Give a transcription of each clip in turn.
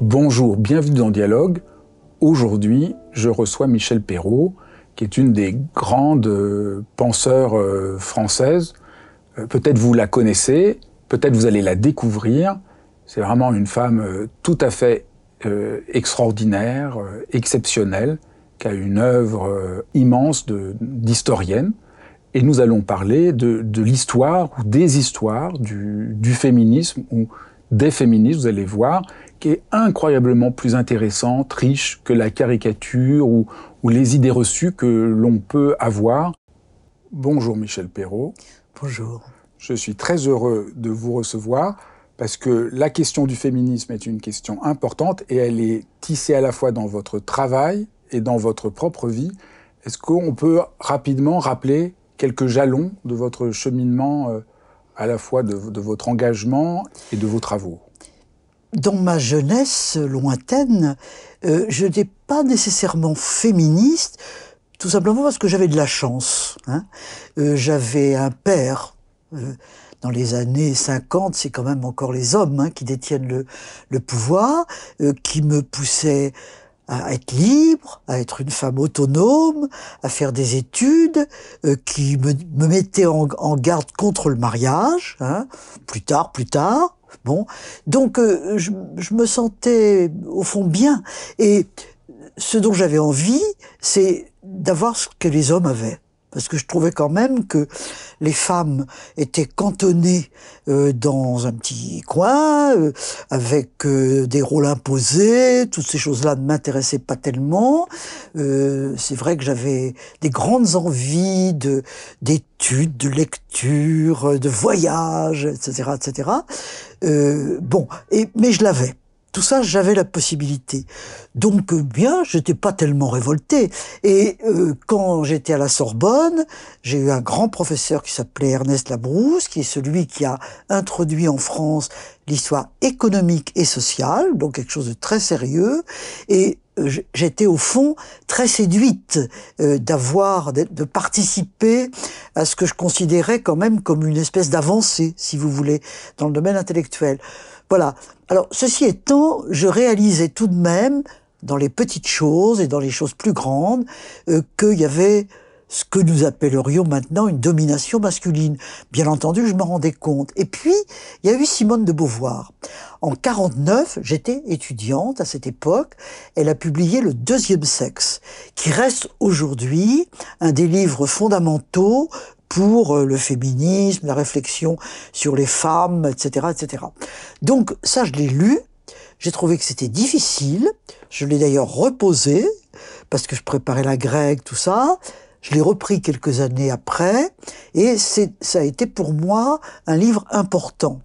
Bonjour, bienvenue dans Dialogue. Aujourd'hui, je reçois Michel Perrault, qui est une des grandes euh, penseurs euh, françaises. Euh, peut-être vous la connaissez, peut-être vous allez la découvrir. C'est vraiment une femme tout à fait extraordinaire, exceptionnelle, qui a une œuvre immense d'historienne. Et nous allons parler de, l'histoire ou des histoires du, du féminisme ou des féministes, vous allez voir, qui est incroyablement plus intéressante, riche que la caricature ou, les idées reçues que l'on peut avoir. Bonjour Michel Perrault. Bonjour. Je suis très heureux de vous recevoir parce que la question du féminisme est une question importante et elle est tissée à la fois dans votre travail et dans votre propre vie. Est-ce qu'on peut rapidement rappeler quelques jalons de votre cheminement, euh, à la fois de votre engagement et de vos travaux? Dans ma jeunesse lointaine, euh, je n'étais pas nécessairement féministe, tout simplement parce que j'avais de la chance. Hein. Euh, j'avais un père. Euh, dans les années 50, c'est quand même encore les hommes hein, qui détiennent le, pouvoir, qui me poussait à être libre, à être une femme autonome, à faire des études, qui me, me mettait en, en, garde contre le mariage, hein, plus tard, plus tard. Bon, donc euh, je, je, me sentais au fond bien. Et ce dont j'avais envie, c'est d'avoir ce que les hommes avaient parce que je trouvais quand même que les femmes étaient cantonnées euh, dans un petit coin, euh, avec euh, des rôles imposés, toutes ces choses-là ne m'intéressaient pas tellement. c'est vrai que j'avais des grandes envies de d'études, de lecture, de voyage, etc., etc. bon, et mais je l'avais. Tout ça, j'avais la possibilité. Donc euh, bien, j'étais pas tellement révolté. Et euh, quand j'étais à la Sorbonne, j'ai eu un grand professeur qui s'appelait Ernest Labrousse, qui est celui qui a introduit en France l'histoire économique et sociale, donc quelque chose de très sérieux. Et euh, j'étais au fond très séduite d'avoir, de participer à ce que je considérais quand même comme une espèce d'avancée, si vous voulez, dans le domaine intellectuel. Voilà. Alors, ceci étant, je réalisais tout de même, dans les petites choses et dans les choses plus grandes, euh, qu'il y avait ce que nous appellerions maintenant une domination masculine. Bien entendu, je me rendais compte. Et puis, il y a eu Simone de Beauvoir. En 49, j'étais étudiante à cette époque. Elle a publié Le deuxième sexe, qui reste aujourd'hui un des livres fondamentaux pour euh, le féminisme, la réflexion sur les femmes, etc., etc. Donc ça, je l'ai lu. J'ai trouvé que c'était difficile. Je l'ai d'ailleurs reposé parce que je préparais la grecque, tout ça. Je l'ai repris quelques années après et ça a été pour moi un livre important.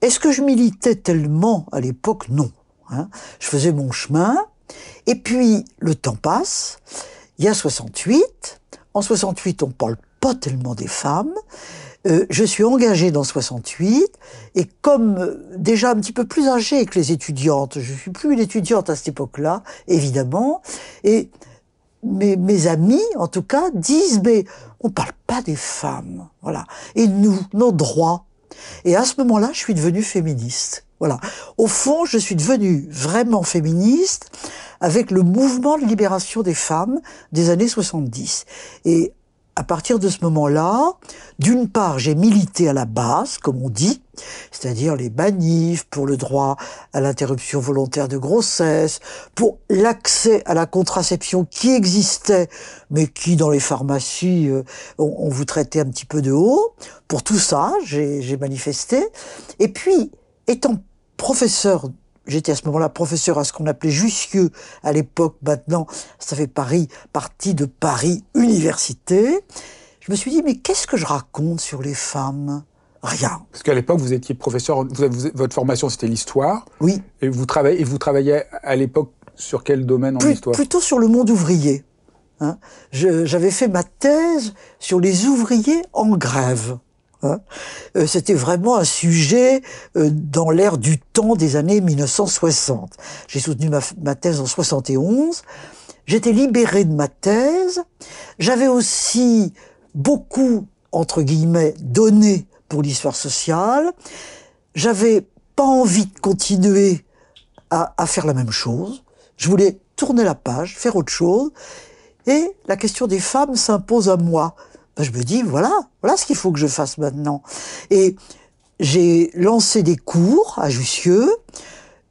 Est-ce que je militais tellement à l'époque? Non. Hein. Je faisais mon chemin et puis le temps passe. Il y a 68. En 68, on parle pas tellement des femmes. Euh, je suis engagée dans 68 et comme euh, déjà un petit peu plus âgée que les étudiantes, je suis plus une étudiante à cette époque-là, évidemment, et mes, mes amis, en tout cas, disent mais on parle pas des femmes, voilà. Et nous, nos droits. Et à ce moment-là, je suis devenue féministe. Voilà. Au fond, je suis devenue vraiment féministe avec le mouvement de libération des femmes des années 70. Et à partir de ce moment-là, d'une part, j'ai milité à la base, comme on dit, c'est-à-dire les manifs pour le droit à l'interruption volontaire de grossesse, pour l'accès à la contraception qui existait, mais qui dans les pharmacies, euh, on, vous traitait un petit peu de haut. Pour tout ça, j'ai manifesté. Et puis, étant professeur J'étais à ce moment-là professeur à ce qu'on appelait Jussieu à l'époque. Maintenant, ça fait Paris, partie de Paris Université. Je me suis dit, mais qu'est-ce que je raconte sur les femmes? Rien. Parce qu'à l'époque, vous étiez professeur, votre formation c'était l'histoire. Oui. Et vous, travaillez, et vous travailliez à l'époque sur quel domaine en histoire? Plutôt sur le monde ouvrier. Hein. J'avais fait ma thèse sur les ouvriers en grève. Hein. Euh, c'était vraiment un sujet euh, dans l'ère du temps des années 1960. J'ai soutenu ma, thèse en 71. J'étais libéré de ma thèse. J'avais aussi beaucoup, entre guillemets, donné pour l'histoire sociale. J'avais pas envie de continuer à, à faire la même chose. Je voulais tourner la page, faire autre chose. Et la question des femmes s'impose à moi. Ben, je me dis, voilà, voilà ce qu'il faut que je fasse maintenant. Et j'ai lancé des cours à Jussieu,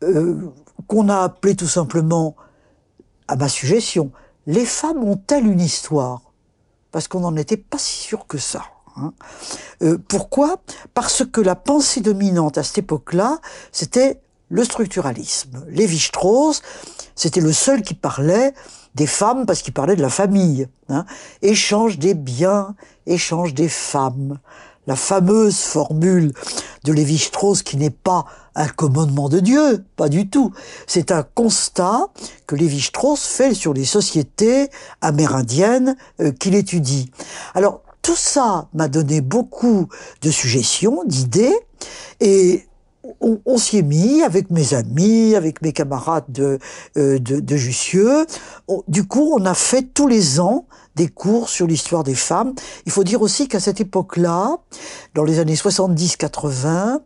euh, qu'on a appelé tout simplement, à ma suggestion, Les femmes ont-elles une histoire? Parce qu'on n'en était pas si sûr que ça. Hein. Euh, pourquoi? Parce que la pensée dominante à cette époque-là, c'était le structuralisme. Lévi-Strauss, c'était le seul qui parlait des femmes parce qu'il parlait de la famille. Hein. Échange des biens, échange des femmes. La fameuse formule de Lévi-Strauss qui n'est pas un commandement de Dieu, pas du tout. C'est un constat que Lévi-Strauss fait sur les sociétés amérindiennes euh, qu'il étudie. Alors, tout ça m'a donné beaucoup de suggestions, d'idées, et on, s'y est mis avec mes amis, avec mes camarades de, euh, de, Jussieu. du coup, on a fait tous les ans des cours sur l'histoire des femmes. Il faut dire aussi qu'à cette époque-là, dans les années 70-80,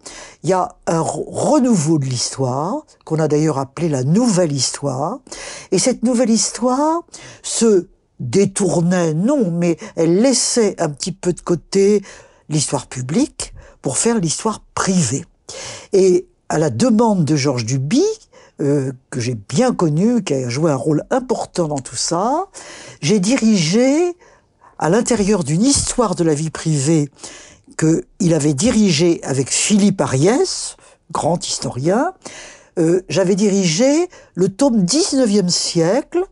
il y a un renouveau de l'histoire, qu'on a d'ailleurs appelé la nouvelle histoire. Et cette nouvelle histoire se détournait, non, mais elle laissait un petit peu de côté l'histoire publique pour faire l'histoire privée. Et à la demande de Georges Duby, euh, que j'ai bien connu, qui a joué un rôle important dans tout ça, j'ai dirigé à l'intérieur d'une histoire de la vie privée qu'il avait dirigée avec Philippe Ariès, grand historien, euh, j'avais dirigé le tome 19e siècle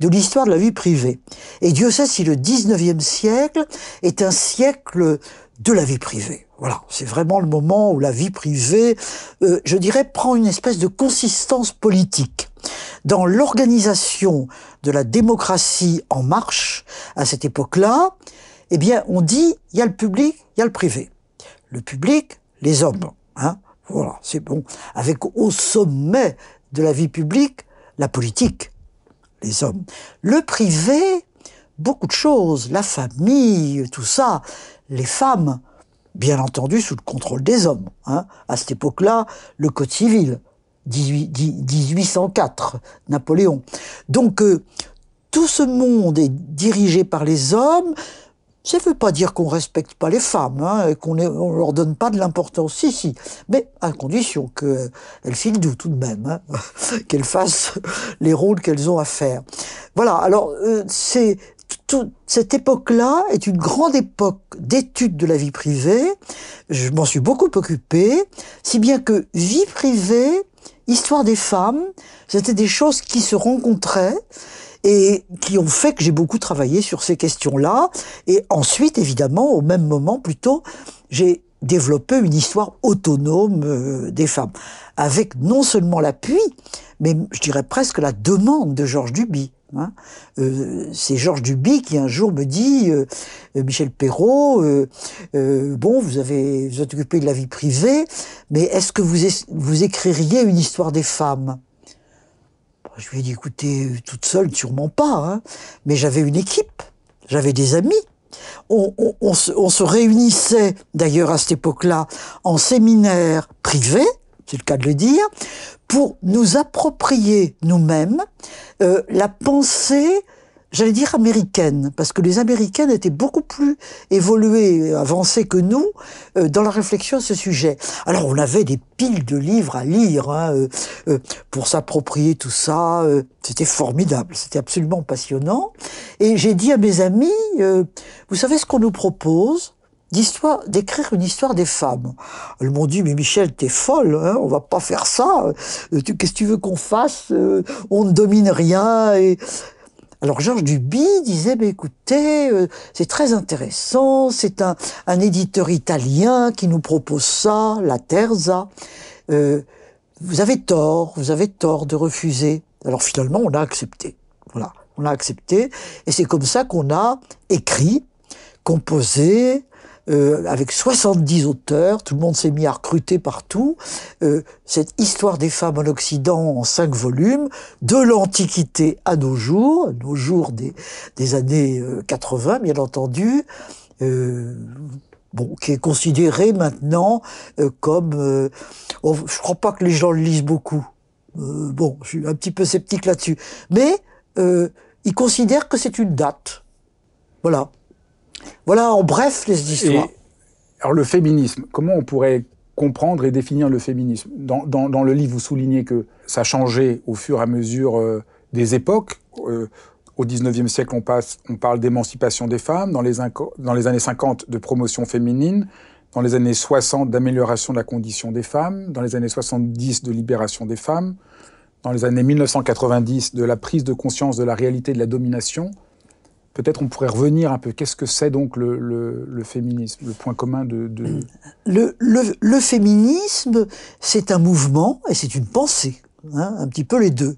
de l'histoire de la vie privée. Et Dieu sait si le 19e siècle est un siècle de la vie privée. Voilà, c'est vraiment le moment où la vie privée, euh, je dirais, prend une espèce de consistance politique. Dans l'organisation de la démocratie en marche, à cette époque-là, eh bien, on dit, il y a le public, il y a le privé. Le public, les hommes. Hein voilà, c'est bon. Avec au sommet de la vie publique, la politique, les hommes. Le privé, beaucoup de choses, la famille, tout ça, les femmes, bien entendu sous le contrôle des hommes. Hein. À cette époque-là, le Code civil, 1804, Napoléon. Donc, euh, tout ce monde est dirigé par les hommes. Ça ne veut pas dire qu'on respecte pas les femmes, hein, et qu'on ne leur donne pas de l'importance, si, si, mais à condition qu'elles filent doux tout de même, hein, qu'elles fassent les rôles qu'elles ont à faire. Voilà, alors euh, c'est cette époque-là est une grande époque d'étude de la vie privée. Je m'en suis beaucoup occupé, si bien que vie privée, histoire des femmes, c'était des choses qui se rencontraient et qui ont fait que j'ai beaucoup travaillé sur ces questions-là. Et ensuite, évidemment, au même moment, plutôt, j'ai développé une histoire autonome euh, des femmes, avec non seulement l'appui, mais je dirais presque la demande de Georges Duby. Hein. Euh, c'est Georges Duby qui un jour me dit euh, euh, Michel Perrault, bon, vous avez vous êtes occupé de la vie privée, mais est-ce que vous vous écririez une histoire des femmes? Je lui ai dit écoutez, toute seule, sûrement pas, hein. mais j'avais une équipe, j'avais des amis. On se réunissait d'ailleurs à cette époque-là en séminaire privé, c'est le cas de le dire, pour nous approprier nous-mêmes euh, la pensée j'allais dire américaine, parce que les Américaines étaient beaucoup plus évoluées, avancées que nous euh, dans la réflexion à ce sujet. Alors on avait des piles de livres à lire hein, euh, euh, pour s'approprier tout ça. c'était formidable, c'était absolument passionnant. Et j'ai dit à mes amis, vous savez ce qu'on nous propose? D'histoire, d'écrire une histoire des femmes. Elles m'ont dit, mais Michel, t'es folle, hein, on va pas faire ça. Qu'est-ce que tu veux qu'on fasse On ne domine rien. Alors Georges Duby disait, mais écoutez, euh, c'est très intéressant, c'est un, un, éditeur italien qui nous propose ça, la Terza. Euh, vous avez tort, vous avez tort de refuser. Alors finalement, on a accepté. Voilà, on a accepté. Et c'est comme ça qu'on a écrit, composé, euh, avec 70 auteurs, tout le monde s'est mis à recruter partout, euh, cette histoire des femmes en Occident en cinq volumes, de l'Antiquité à nos jours, nos jours des, des années 80 euh, bien entendu, euh, bon, qui est considéré maintenant euh, comme... Oh, je crois pas que les gens le lisent beaucoup. bon, je suis un petit peu sceptique là-dessus. Mais ils considèrent que c'est une date. Voilà. Voilà en bref les histoires. alors le féminisme, comment on pourrait comprendre et définir le féminisme? Dans, dans, le livre, vous soulignez que ça changé au fur et à mesure euh, des époques. Euh, au 19e siècle, on, passe, on parle d'émancipation des femmes, dans les, dans les années 50 de promotion féminine, dans les années 60 d'amélioration de la condition des femmes, dans les années 70 de libération des femmes, dans les années 1990 de la prise de conscience de la réalité de la domination, Peut-être on pourrait revenir un peu. Qu'est-ce que c'est donc le, féminisme, le point commun de... Le, féminisme, c'est un mouvement et c'est une pensée, hein, un petit peu les deux.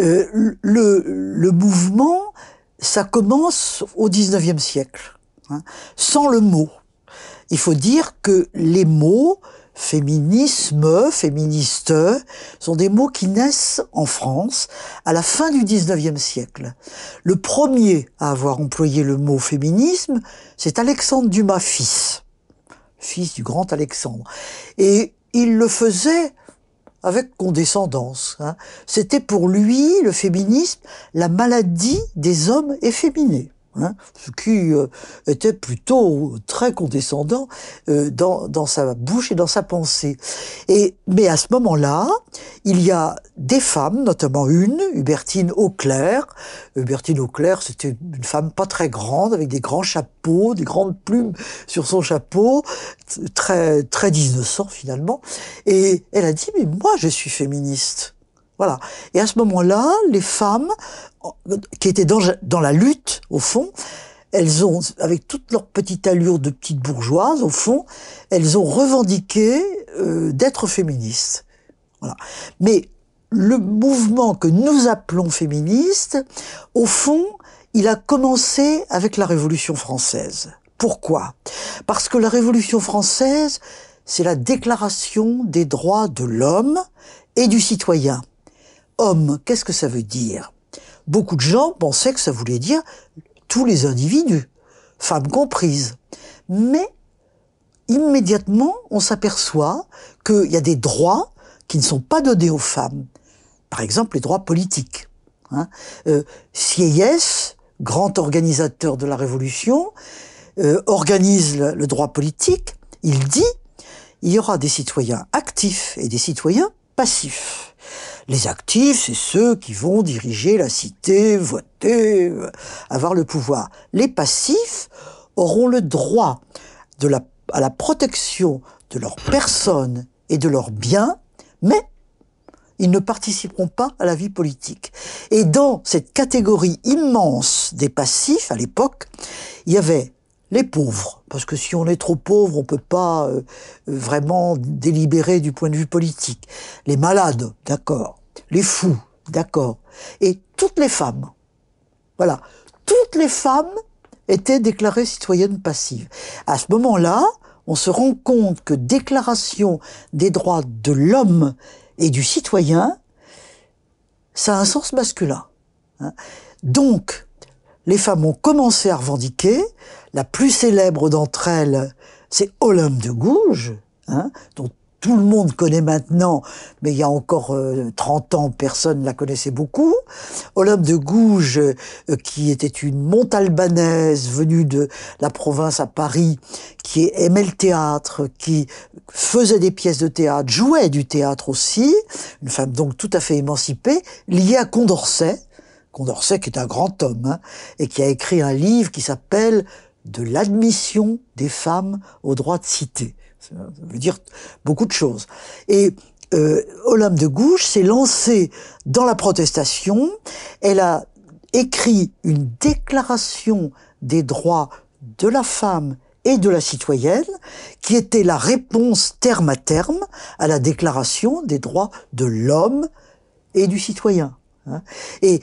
Euh, le, mouvement, ça commence au 19e siècle, hein, sans le mot. Il faut dire que les mots féminisme, féministe, sont des mots qui naissent en France à la fin du 19e siècle. Le premier à avoir employé le mot féminisme, c'est Alexandre Dumas fils, fils du grand Alexandre. Et il le faisait avec condescendance. Hein. C'était pour lui, le féminisme, la maladie des hommes efféminés. Hein, ce qui euh, était plutôt très condescendant euh, dans, dans, sa bouche et dans sa pensée. Et, mais à ce moment-là, il y a des femmes, notamment une, Hubertine Auclair. Hubertine Auclair, c'était une femme pas très grande, avec des grands chapeaux, des grandes plumes sur son chapeau, très, très 1900 finalement. Et elle a dit, mais moi je suis féministe. Voilà. Et à ce moment-là, les femmes qui étaient dans, dans la lutte, au fond, elles ont, avec toute leur petite allure de petites bourgeoises, au fond, elles ont revendiqué euh, d'être féministes. Voilà. Mais le mouvement que nous appelons féministe, au fond, il a commencé avec la Révolution française. Pourquoi? Parce que la Révolution française, c'est la déclaration des droits de l'homme et du citoyen. Homme, qu'est-ce que ça veut dire? Beaucoup de gens pensaient que ça voulait dire tous les individus, femmes comprises. Mais immédiatement, on s'aperçoit qu'il y a des droits qui ne sont pas donnés aux femmes. Par exemple, les droits politiques. Hein. Euh, Sieyès, grand organisateur de la Révolution, euh, organise le droit politique. Il dit il y aura des citoyens actifs et des citoyens passifs. Les actifs, c'est ceux qui vont diriger la cité, voter, euh, avoir le pouvoir. Les passifs auront le droit à la protection de leur personne et de leurs biens, mais ils ne participeront pas à la vie politique. Et dans cette catégorie immense des passifs, à l'époque, il y avait les pauvres, parce que si on est trop pauvre, on peut pas euh, vraiment délibérer du point de vue politique. Les malades, d'accord. Les fous, d'accord. Et toutes les femmes. Voilà. Toutes les femmes étaient déclarées citoyennes passives. À ce moment-là, on se rend compte que déclaration des droits de l'homme et du citoyen, ça a un sens masculin. Hein. Donc, les femmes ont commencé à revendiquer. La plus célèbre d'entre elles, c'est Olympe de Gouges, hein, dont tout le monde connaît maintenant, mais il y a encore 30 ans, personne la connaissait beaucoup. Olympe de Gouges, qui était une montalbanaise venue de la province à Paris, qui aimait le théâtre, qui faisait des pièces de théâtre, jouait du théâtre aussi, une femme donc tout à fait émancipée, liée à Condorcet, Condorcet qui est un grand homme, hein, et qui a écrit un livre qui s'appelle De l'admission des femmes au droit de cité. Ça veut dire beaucoup de choses. Et euh, Olympe de Gouges s'est lancée dans la protestation. Elle a écrit une déclaration des droits de la femme et de la citoyenne, qui était la réponse terme à terme à la déclaration des droits de l'homme et du citoyen. Hein. Et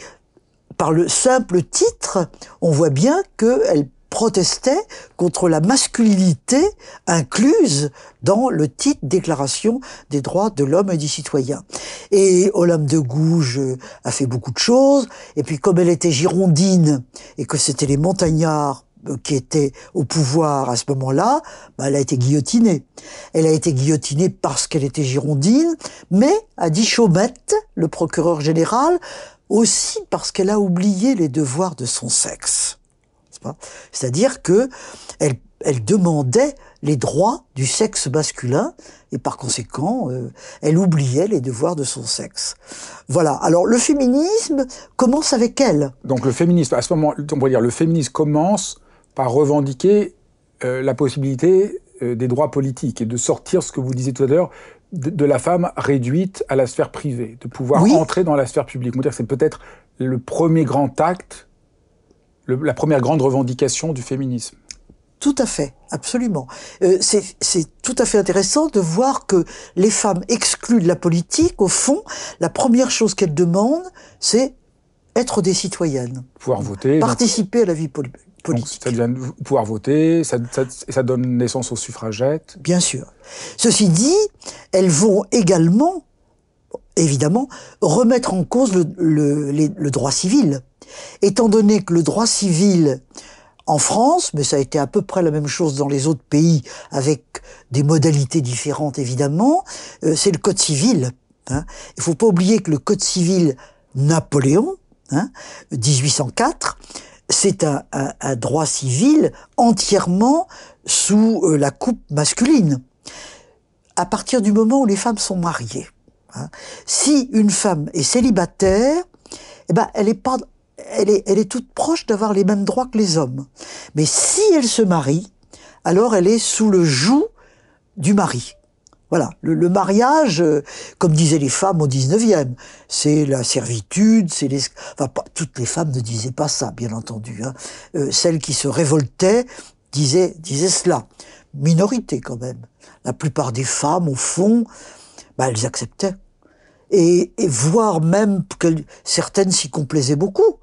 par le simple titre, on voit bien qu'elle protestait contre la masculinité incluse dans le titre Déclaration des droits de l'homme et du citoyen. Et Olympe de Gouges a fait beaucoup de choses, et puis comme elle était girondine, et que c'était les montagnards euh, qui étaient au pouvoir à ce moment-là, bah, elle a été guillotinée. Elle a été guillotinée parce qu'elle était girondine, mais, a dit Chaumette, le procureur général, aussi parce qu'elle a oublié les devoirs de son sexe. C'est-à-dire que elle, elle, demandait les droits du sexe masculin et par conséquent, euh, elle oubliait les devoirs de son sexe. Voilà. Alors le féminisme commence avec elle. Donc le féminisme, à ce moment, on va dire, le féminisme commence par revendiquer euh, la possibilité euh, des droits politiques et de sortir ce que vous disiez tout à l'heure de, la femme réduite à la sphère privée, de pouvoir entrer dans la sphère publique. On dire que c'est peut-être le premier grand acte, la première grande revendication du féminisme. Tout à fait, absolument. Euh, c'est tout à fait intéressant de voir que les femmes exclues de la politique, au fond, la première chose qu'elles demandent, c'est être des citoyennes. Pouvoir voter. Participer à la vie politique. Donc, ça devient pouvoir voter, ça, ça, ça, donne naissance aux suffragettes. Bien sûr. Ceci dit, elles vont également, évidemment, remettre en cause le, le, le droit civil. Étant donné que le droit civil en France, mais ça a été à peu près la même chose dans les autres pays, avec des modalités différentes évidemment, euh, c'est le Code civil. Hein. Il faut pas oublier que le Code civil Napoléon, hein, 1804, c'est un, droit civil entièrement sous euh, la coupe masculine. À partir du moment où les femmes sont mariées, hein, si une femme est célibataire, eh ben elle est pas, elle est, elle toute proche d'avoir les mêmes droits que les hommes. Mais si elle se marie, alors elle est sous le joug du mari. Voilà, le, mariage, euh, comme disaient les femmes au 19e, c'est la servitude, c'est les... Enfin, pas, toutes les femmes ne disaient pas ça, bien entendu. Hein. Euh, celles qui se révoltaient disaient, disaient cela. Minorité quand même. La plupart des femmes, au fond, bah, elles acceptaient. Et, et voire même que certaines s'y complaisaient beaucoup.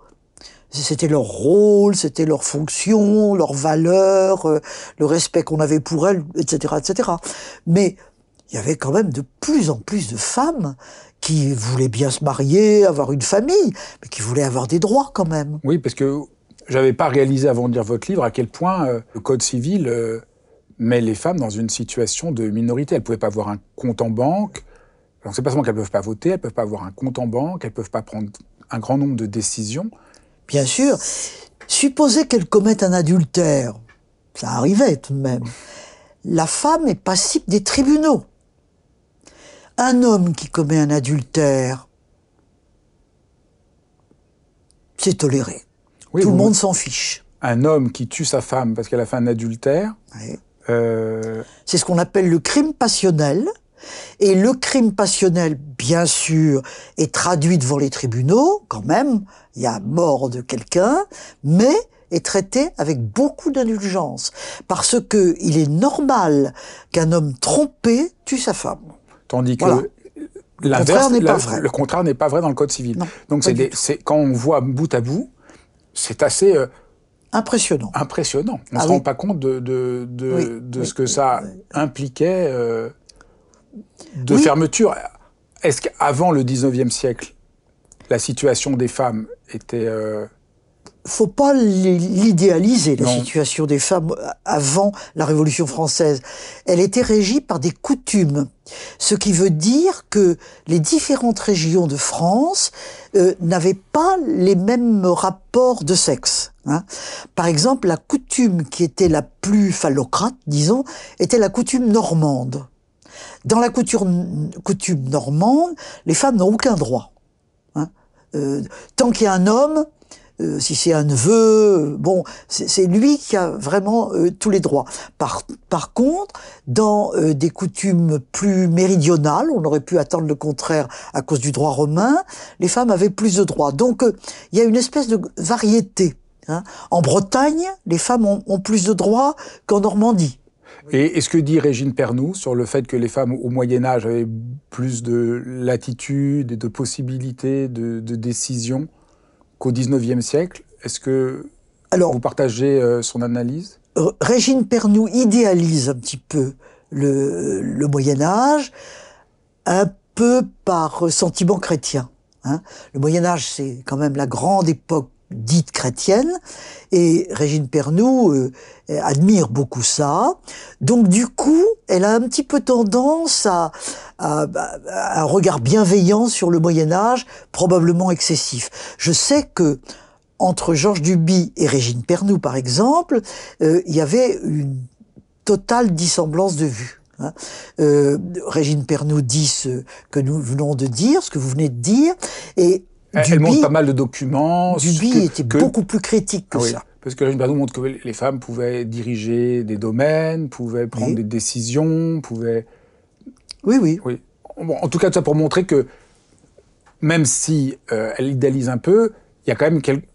C'était leur rôle, c'était leur fonction, leur valeur, euh, le respect qu'on avait pour elles, etc., etc. Mais il y avait quand même de plus en plus de femmes qui voulaient bien se marier, avoir une famille, mais qui voulaient avoir des droits quand même. Oui, parce que j'avais pas réalisé avant de lire votre livre à quel point euh, le Code civil euh, met les femmes dans une situation de minorité. Elles pouvaient pas avoir un compte en banque. Alors c'est pas seulement qu'elles peuvent pas voter, elles peuvent pas avoir un compte en banque, elles peuvent pas prendre un grand nombre de décisions. Bien sûr. Supposez qu'elles commettent un adultère, ça arrivait tout de même. La femme est passible des tribunaux. Un homme qui commet un adultère, c'est toléré. Tout le monde s'en fiche. Un homme qui tue sa femme parce qu'elle a fait un adultère. Euh, c'est ce qu'on appelle le crime passionnel. Et le crime passionnel, bien sûr, est traduit devant les tribunaux, quand même. Il y a mort de quelqu'un, mais est traité avec beaucoup d'indulgence. Parce que il est normal qu'un homme trompé tue sa femme. Tandis que le contraire n'est pas vrai dans le Code civil. Donc c'est quand on voit bout à bout, c'est assez euh, impressionnant. Impressionnant. On ne ah se rend pas compte de, de, de, de ce que ça impliquait euh, de fermeture. Est-ce qu'avant le 19e siècle, la situation des femmes était euh, faut pas l'idéaliser, la situation des femmes avant la Révolution française. Elle était régie par des coutumes, ce qui veut dire que les différentes régions de France euh, n'avaient pas les mêmes rapports de sexe. Hein. Par exemple, la coutume qui était la plus phallocrate, disons, était la coutume normande. Dans la coutume, normande, les femmes n'ont aucun droit. Hein. Euh, tant qu'il y a un homme, euh, si c'est un neveu, bon, c'est lui qui a vraiment euh, tous les droits. Par, contre, dans des coutumes plus méridionales, on aurait pu attendre le contraire à cause du droit romain, les femmes avaient plus de droits. Donc, il y a une espèce de variété. Hein. En Bretagne, les femmes ont plus de droits qu'en Normandie. Et est-ce que dit Régine Pernoud sur le fait que les femmes au Moyen Âge avaient plus de latitude et de possibilités de, de décision qu'au XIXe siècle? Est-ce que Alors, vous partagez euh, son analyse? Régine Pernoud idéalise un petit peu le, Moyen Âge, un peu par sentiment chrétien. Hein. Le Moyen Âge, c'est quand même la grande époque dite chrétienne, et Régine Pernoud euh, admire beaucoup ça. Donc du coup, elle a un petit peu tendance à, à, un regard bienveillant sur le Moyen Âge, probablement excessif. Je sais que entre Georges Duby et Régine Pernoud, par exemple, euh, il y avait une totale dissemblance de vue. Hein. Euh, Régine Pernoud dit ce que nous venons de dire, ce que vous venez de dire, et elle montre pas mal de documents. Duby était beaucoup plus critique que ça. Parce que Régine Pernoud montre que les femmes pouvaient diriger des domaines, pouvaient prendre des décisions, pouvaient oui, oui. oui. en tout cas, ça pour montrer que même si euh, elle idéalise un peu, il y a quand même quelque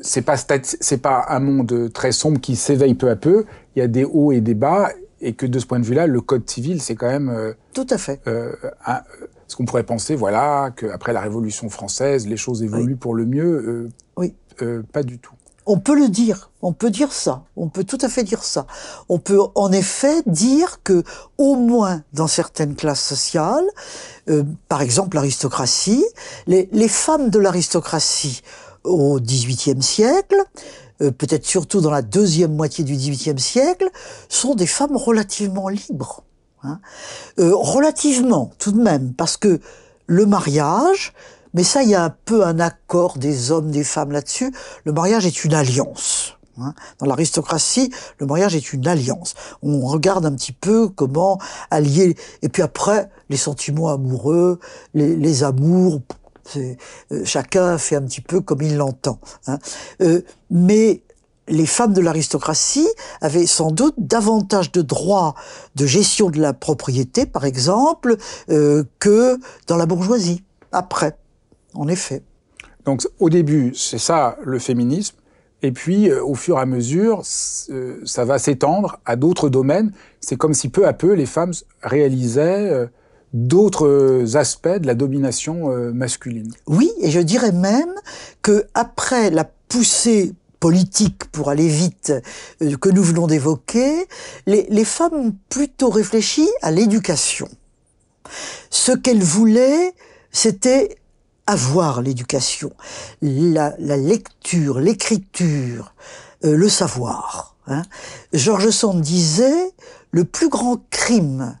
c'est pas c'est pas un monde très sombre qui s'éveille peu à peu. Il y a des hauts et des bas, et que de ce point de vue-là, le code civil, c'est quand même euh, tout à fait. Euh, ce qu'on pourrait penser, voilà, qu'après la Révolution française, les choses évoluent pour le mieux. oui. pas du tout. On peut le dire, on peut dire ça, on peut tout à fait dire ça. On peut en effet dire que, au moins dans certaines classes sociales, euh, par exemple l'aristocratie, les, les, femmes de l'aristocratie au XVIIIe siècle, euh, peut-être surtout dans la deuxième moitié du XVIIIe siècle, sont des femmes relativement libres. Hein. Euh, relativement, tout de même, parce que le mariage, mais ça, il y a un peu un accord des hommes, des femmes là-dessus. Le mariage est une alliance. Hein. Dans l'aristocratie, le mariage est une alliance. On regarde un petit peu comment allier. Et puis après, les sentiments amoureux, les, amours, euh, chacun fait un petit peu comme il l'entend. Hein. Euh, mais les femmes de l'aristocratie avaient sans doute davantage de droits de gestion de la propriété, par exemple, euh, que dans la bourgeoisie, après en effet. Donc au début, c'est ça le féminisme, et puis euh, au fur et à mesure, euh, ça va s'étendre à d'autres domaines. C'est comme si peu à peu les femmes réalisaient d'autres aspects de la domination masculine. Oui, et je dirais même que après la poussée politique pour aller vite que nous venons d'évoquer, les, les femmes ont plutôt réfléchi à l'éducation. Ce qu'elles voulaient, c'était avoir l'éducation, la, lecture, l'écriture, euh, le savoir. Hein. Georges Sand disait le plus grand crime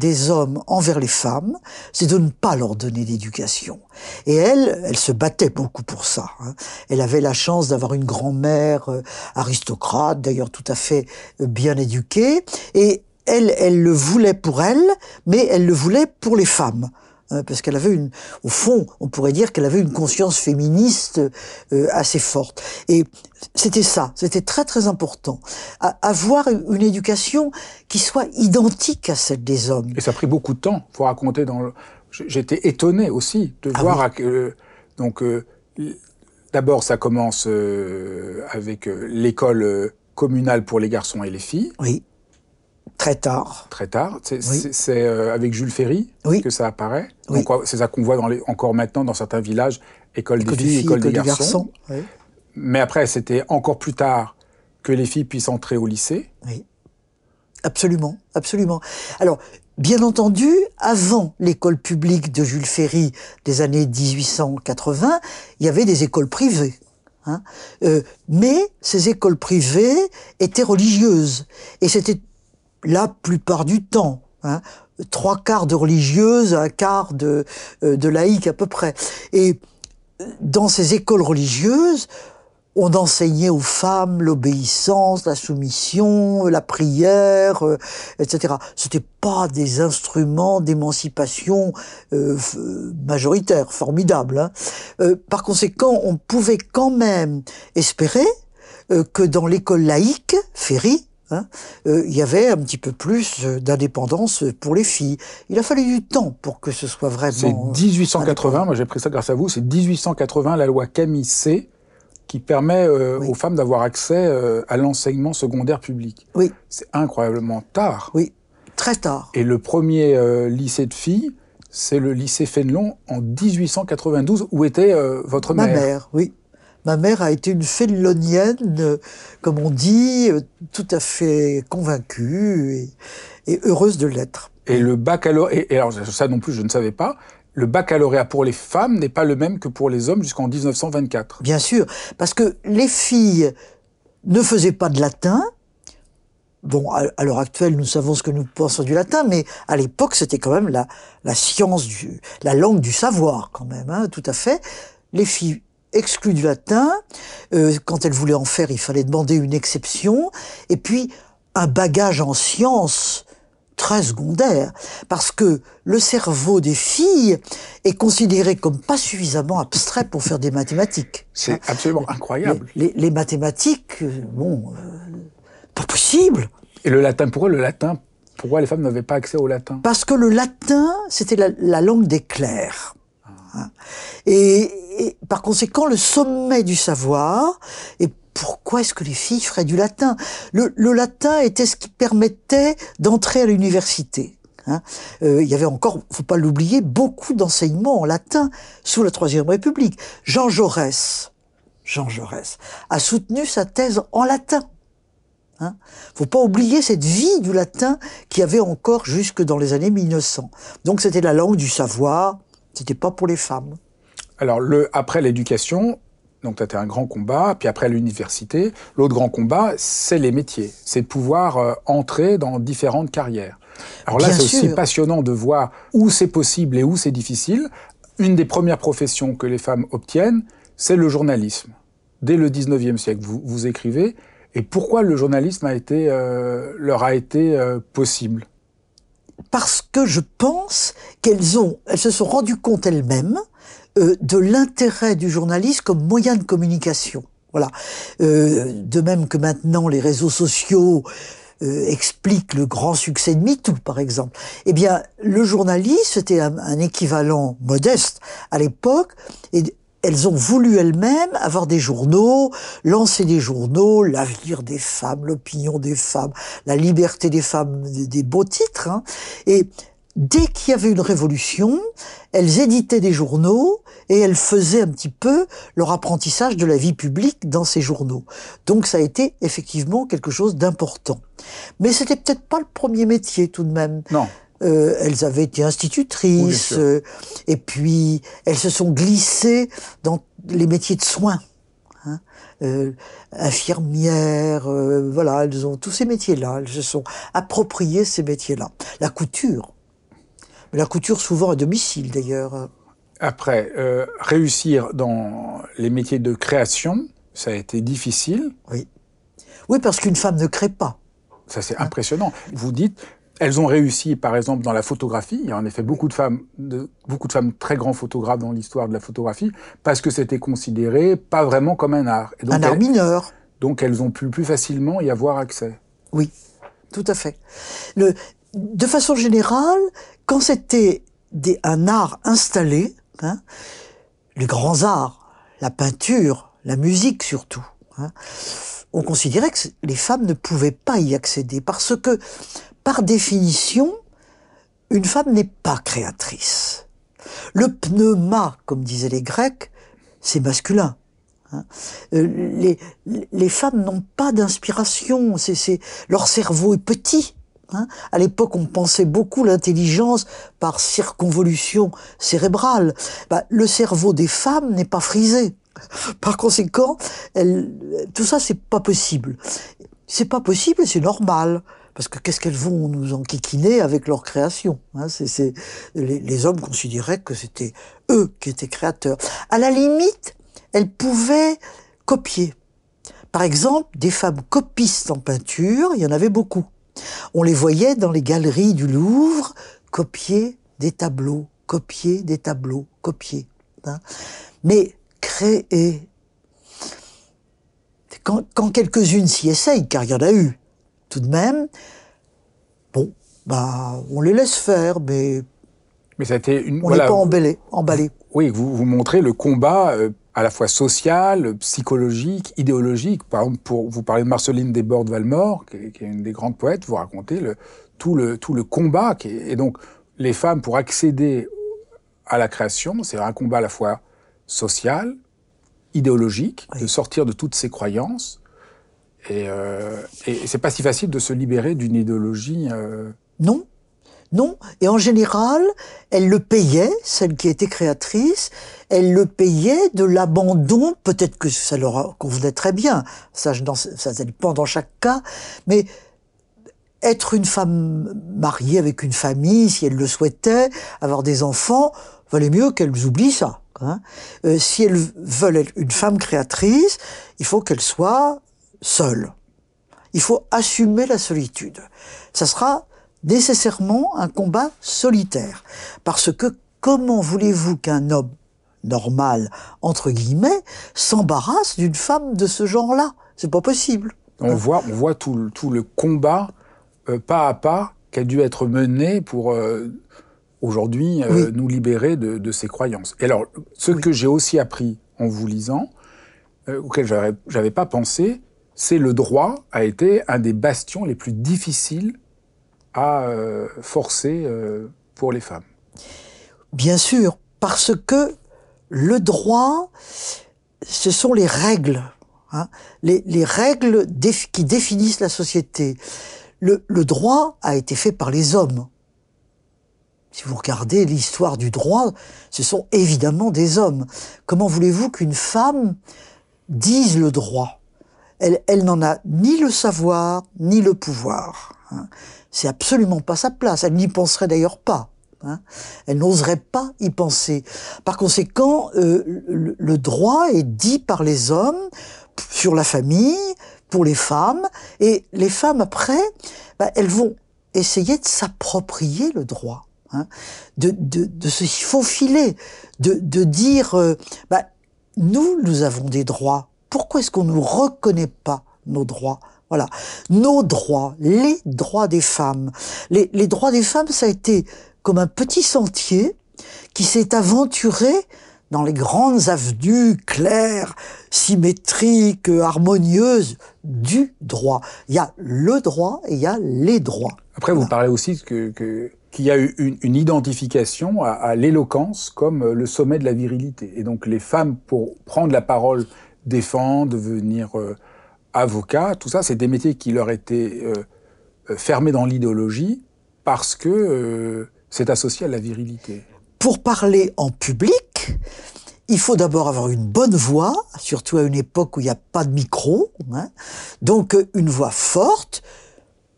des hommes envers les femmes, c'est de ne pas leur donner d'éducation. Et elle, elle se battait beaucoup pour ça. Hein. Elle avait la chance d'avoir une grand-mère euh, aristocrate, d'ailleurs tout à fait euh, bien éduquée, et elle, elle le voulait pour elle, mais elle le voulait pour les femmes. Hein, parce qu'elle avait une, au fond, on pourrait dire qu'elle avait une conscience féministe euh, assez forte. Et c'était ça, c'était très très important, avoir une éducation qui soit identique à celle des hommes. Et ça a pris beaucoup de temps. Faut raconter dans. Le... J'étais étonné aussi de ah voir que donc euh, d'abord ça commence euh, avec l'école communale pour les garçons et les filles. Oui. Très tard. Très tard. C'est euh, avec Jules Ferry que ça apparaît. C'est ça qu'on voit dans les, encore maintenant dans certains villages, école, des filles, école, des, garçons. Mais après, c'était encore plus tard que les filles puissent entrer au lycée. Oui. Absolument, absolument. Alors, bien entendu, avant l'école publique de Jules Ferry des années 1880, il y avait des écoles privées. Hein. Euh, mais ces écoles privées étaient religieuses. Et c'était la plupart du temps. Hein, trois quarts de religieuses, un quart de, euh, de laïcs à peu près. Et dans ces écoles religieuses, on enseignait aux femmes l'obéissance, la soumission, la prière, euh, etc. C'était pas des instruments d'émancipation euh, majoritaires, formidables. Hein. Euh, par conséquent, on pouvait quand même espérer euh, que dans l'école laïque, Ferry, Hein, euh, il y avait un petit peu plus d'indépendance pour les filles. Il a fallu du temps pour que ce soit vraiment. C'est 1880, moi j'ai pris ça grâce à vous, c'est 1880, la loi Camille C, qui permet euh, aux femmes d'avoir accès euh, à l'enseignement secondaire public. Oui. C'est incroyablement tard. Oui, très tard. Et le premier euh, lycée de filles, c'est le lycée Fénelon en 1892, où était euh, votre Ma mère. mère, oui. Ma mère a été une fénelonienne, euh, comme on dit, euh, tout à fait convaincue et, et heureuse de l'être. Et le baccalauréat, et, et alors ça non plus je ne savais pas, le baccalauréat pour les femmes n'est pas le même que pour les hommes jusqu'en 1924. Bien sûr, parce que les filles ne faisaient pas de latin. Bon, à, à l'heure actuelle, nous savons ce que nous pensons du latin, mais à l'époque, c'était quand même la, la science du, la langue du savoir, quand même, hein, tout à fait. Les filles exclues du latin, euh, quand elles voulaient en faire, il fallait demander une exception, et puis un bagage en sciences très secondaire, parce que le cerveau des filles est considéré comme pas suffisamment abstrait pour faire des mathématiques. C'est absolument incroyable. Les, les- les mathématiques, euh, bon, euh, pas possible. Et le latin, pourquoi le latin Pourquoi les femmes n'avaient pas accès au latin? Parce que le latin, c'était la, la langue des clercs. Hein. Et, et par conséquent, le sommet du savoir, et pourquoi est-ce que les filles feraient du latin? Le, le latin était ce qui permettait d'entrer à l'université. hein. Euh, il y avait encore, faut pas l'oublier, beaucoup d'enseignements en latin sous la Troisième République. Jean Jaurès, Jean Jaurès, a soutenu sa thèse en latin. Hein faut pas oublier cette vie du latin qui avait encore jusque dans les années 1900. Donc c'était la langue du savoir, c'était pas pour les femmes. Alors, le, après l'éducation, donc c'était un grand combat, puis après l'université, l'autre grand combat, c'est les métiers. C'est de pouvoir euh, entrer dans différentes carrières. Alors là, c'est aussi passionnant de voir où c'est possible et où c'est difficile. Une des premières professions que les femmes obtiennent, c'est le journalisme. Dès le 19e siècle, vous, vous écrivez. Et pourquoi le journalisme a été, euh, leur a été euh, possible? Parce que je pense qu'elles ont, elles se sont rendues compte elles-mêmes euh, de l'intérêt du journalisme comme moyen de communication. Voilà. Euh, de même que maintenant les réseaux sociaux euh, expliquent le grand succès de MeToo, par exemple. Eh bien, le journalisme c'était un, un équivalent modeste à l'époque, et elles ont voulu elles-mêmes avoir des journaux, lancer des journaux, l'avenir des femmes, l'opinion des femmes, la liberté des femmes, des, beaux titres. hein. Et dès qu'il y avait une révolution, elles éditaient des journaux et elles faisaient un petit peu leur apprentissage de la vie publique dans ces journaux. Donc ça a été effectivement quelque chose d'important. Mais c'était peut-être pas le premier métier tout de même. Non. Euh, elles avaient été institutrices, euh, et puis elles se sont glissées dans les métiers de soins. Hein, euh, infirmières, euh, voilà, elles ont tous ces métiers-là, elles se sont appropriées ces métiers-là. La couture, mais la couture souvent à domicile d'ailleurs. Après, euh, réussir dans les métiers de création, ça a été difficile. Oui, oui, parce qu'une femme ne crée pas. Ça, c'est impressionnant. Vous dites, elles ont réussi, par exemple, dans la photographie. Il y a en effet beaucoup de femmes, de, beaucoup de femmes très grands photographes dans l'histoire de la photographie, parce que c'était considéré pas vraiment comme un art. Et donc, Un art elles, mineur. donc elles ont pu plus facilement y avoir accès. Oui, tout à fait. Le, de façon générale, quand c'était un art installé, hein, les grands arts, la peinture, la musique surtout, hein, on considérait que les femmes ne pouvaient pas y accéder parce que, par définition, une femme n'est pas créatrice. Le pneuma, comme disaient les Grecs, c'est masculin. hein. Euh, les, femmes n'ont pas d'inspiration, c'est, leur cerveau est petit. hein. À l'époque, on pensait beaucoup l'intelligence par circonvolution cérébrale. Bah, le cerveau des femmes n'est pas frisé. Par conséquent, tout ça, c'est pas possible. C'est pas possible, c'est normal. Parce que qu'est-ce qu'elles vont nous enquiquiner avec leur création hein, c'est, les, hommes considéraient que c'était eux qui étaient créateurs. À la limite, elles pouvaient copier. Par exemple, des femmes copistes en peinture, il y en avait beaucoup. On les voyait dans les galeries du Louvre copier des tableaux, copier des tableaux, copier. Hein. Mais créer, quand quelques-unes s'y essayent, car il y en a eu, tout de même, bon, bah, on les laisse faire, mais, mais ça a été une, on n'est pas emballé. emballé. Oui, vous, vous montrez le combat euh, à la fois social, psychologique, idéologique. Par exemple, pour vous parler de Marceline Desbordes-Valmore, qui, est une des grandes poètes, vous racontez le, tout, le, tout le combat. Qui est, et donc, les femmes, pour accéder à la création, c'est un combat à la fois social, idéologique, de sortir de toutes ces croyances. Et, euh, et c'est pas si facile de se libérer d'une idéologie. Euh... Non, non, et en général, elle le payait, celle qui était créatrice, elle le payait de l'abandon, peut-être que ça leur convenait très bien, ça, ça dépend dans chaque cas, mais être une femme mariée avec une famille, si elle le souhaitait, avoir des enfants, valait mieux qu'elles oublient ça. Hein. Euh, si elles veulent être une femme créatrice, il faut qu'elle soit seule. Il faut assumer la solitude. Ça sera nécessairement un combat solitaire. Parce que comment voulez-vous qu'un homme normal, entre guillemets, s'embarrasse d'une femme de ce genre-là? C'est pas possible. On voit, on voit tout, le, tout le combat euh, pas à pas qui a dû être mené pour euh, aujourd'hui euh, nous libérer de, de, ces croyances. Et alors, ce que j'ai aussi appris en vous lisant, auquel j'avais pas pensé, c'est le droit a été un des bastions les plus difficiles à euh, forcer euh, pour les femmes Bien sûr, parce que le droit, ce sont les règles, hein, les, les, règles qui définissent la société. Le, droit a été fait par les hommes. Si vous regardez l'histoire du droit, ce sont évidemment des hommes. Comment voulez-vous qu'une femme dise le droit? Elle, elle n'en a ni le savoir, ni le pouvoir. Hein. C'est absolument pas sa place. Elle n'y penserait d'ailleurs pas. Hein. Elle n'oserait pas y penser. Par conséquent, euh, le, droit est dit par les hommes sur la famille, pour les femmes, et les femmes après, bah, elles vont essayer de s'approprier le droit, hein, de, de, de, se faufiler, de, de dire, euh, bah, nous, nous avons des droits. Pourquoi est-ce qu'on ne reconnaît pas nos droits? Voilà. Nos droits, les droits des femmes. Les, les droits des femmes, ça a été comme un petit sentier qui s'est aventuré dans les grandes avenues claires, symétriques, harmonieuses du droit. Il y a le droit et il y a les droits. Après, vous parlez aussi que, que qu'il y a eu une, une identification à, à l'éloquence comme le sommet de la virilité. Et donc les femmes, pour prendre la parole, défendre, devenir euh, avocats, tout ça, c'est des métiers qui leur étaient euh, euh, fermés dans l'idéologie parce que c'est associé à la virilité. Pour parler en public, il faut d'abord avoir une bonne voix, surtout à une époque où il n'y a pas de micro. Hein. Donc une voix forte.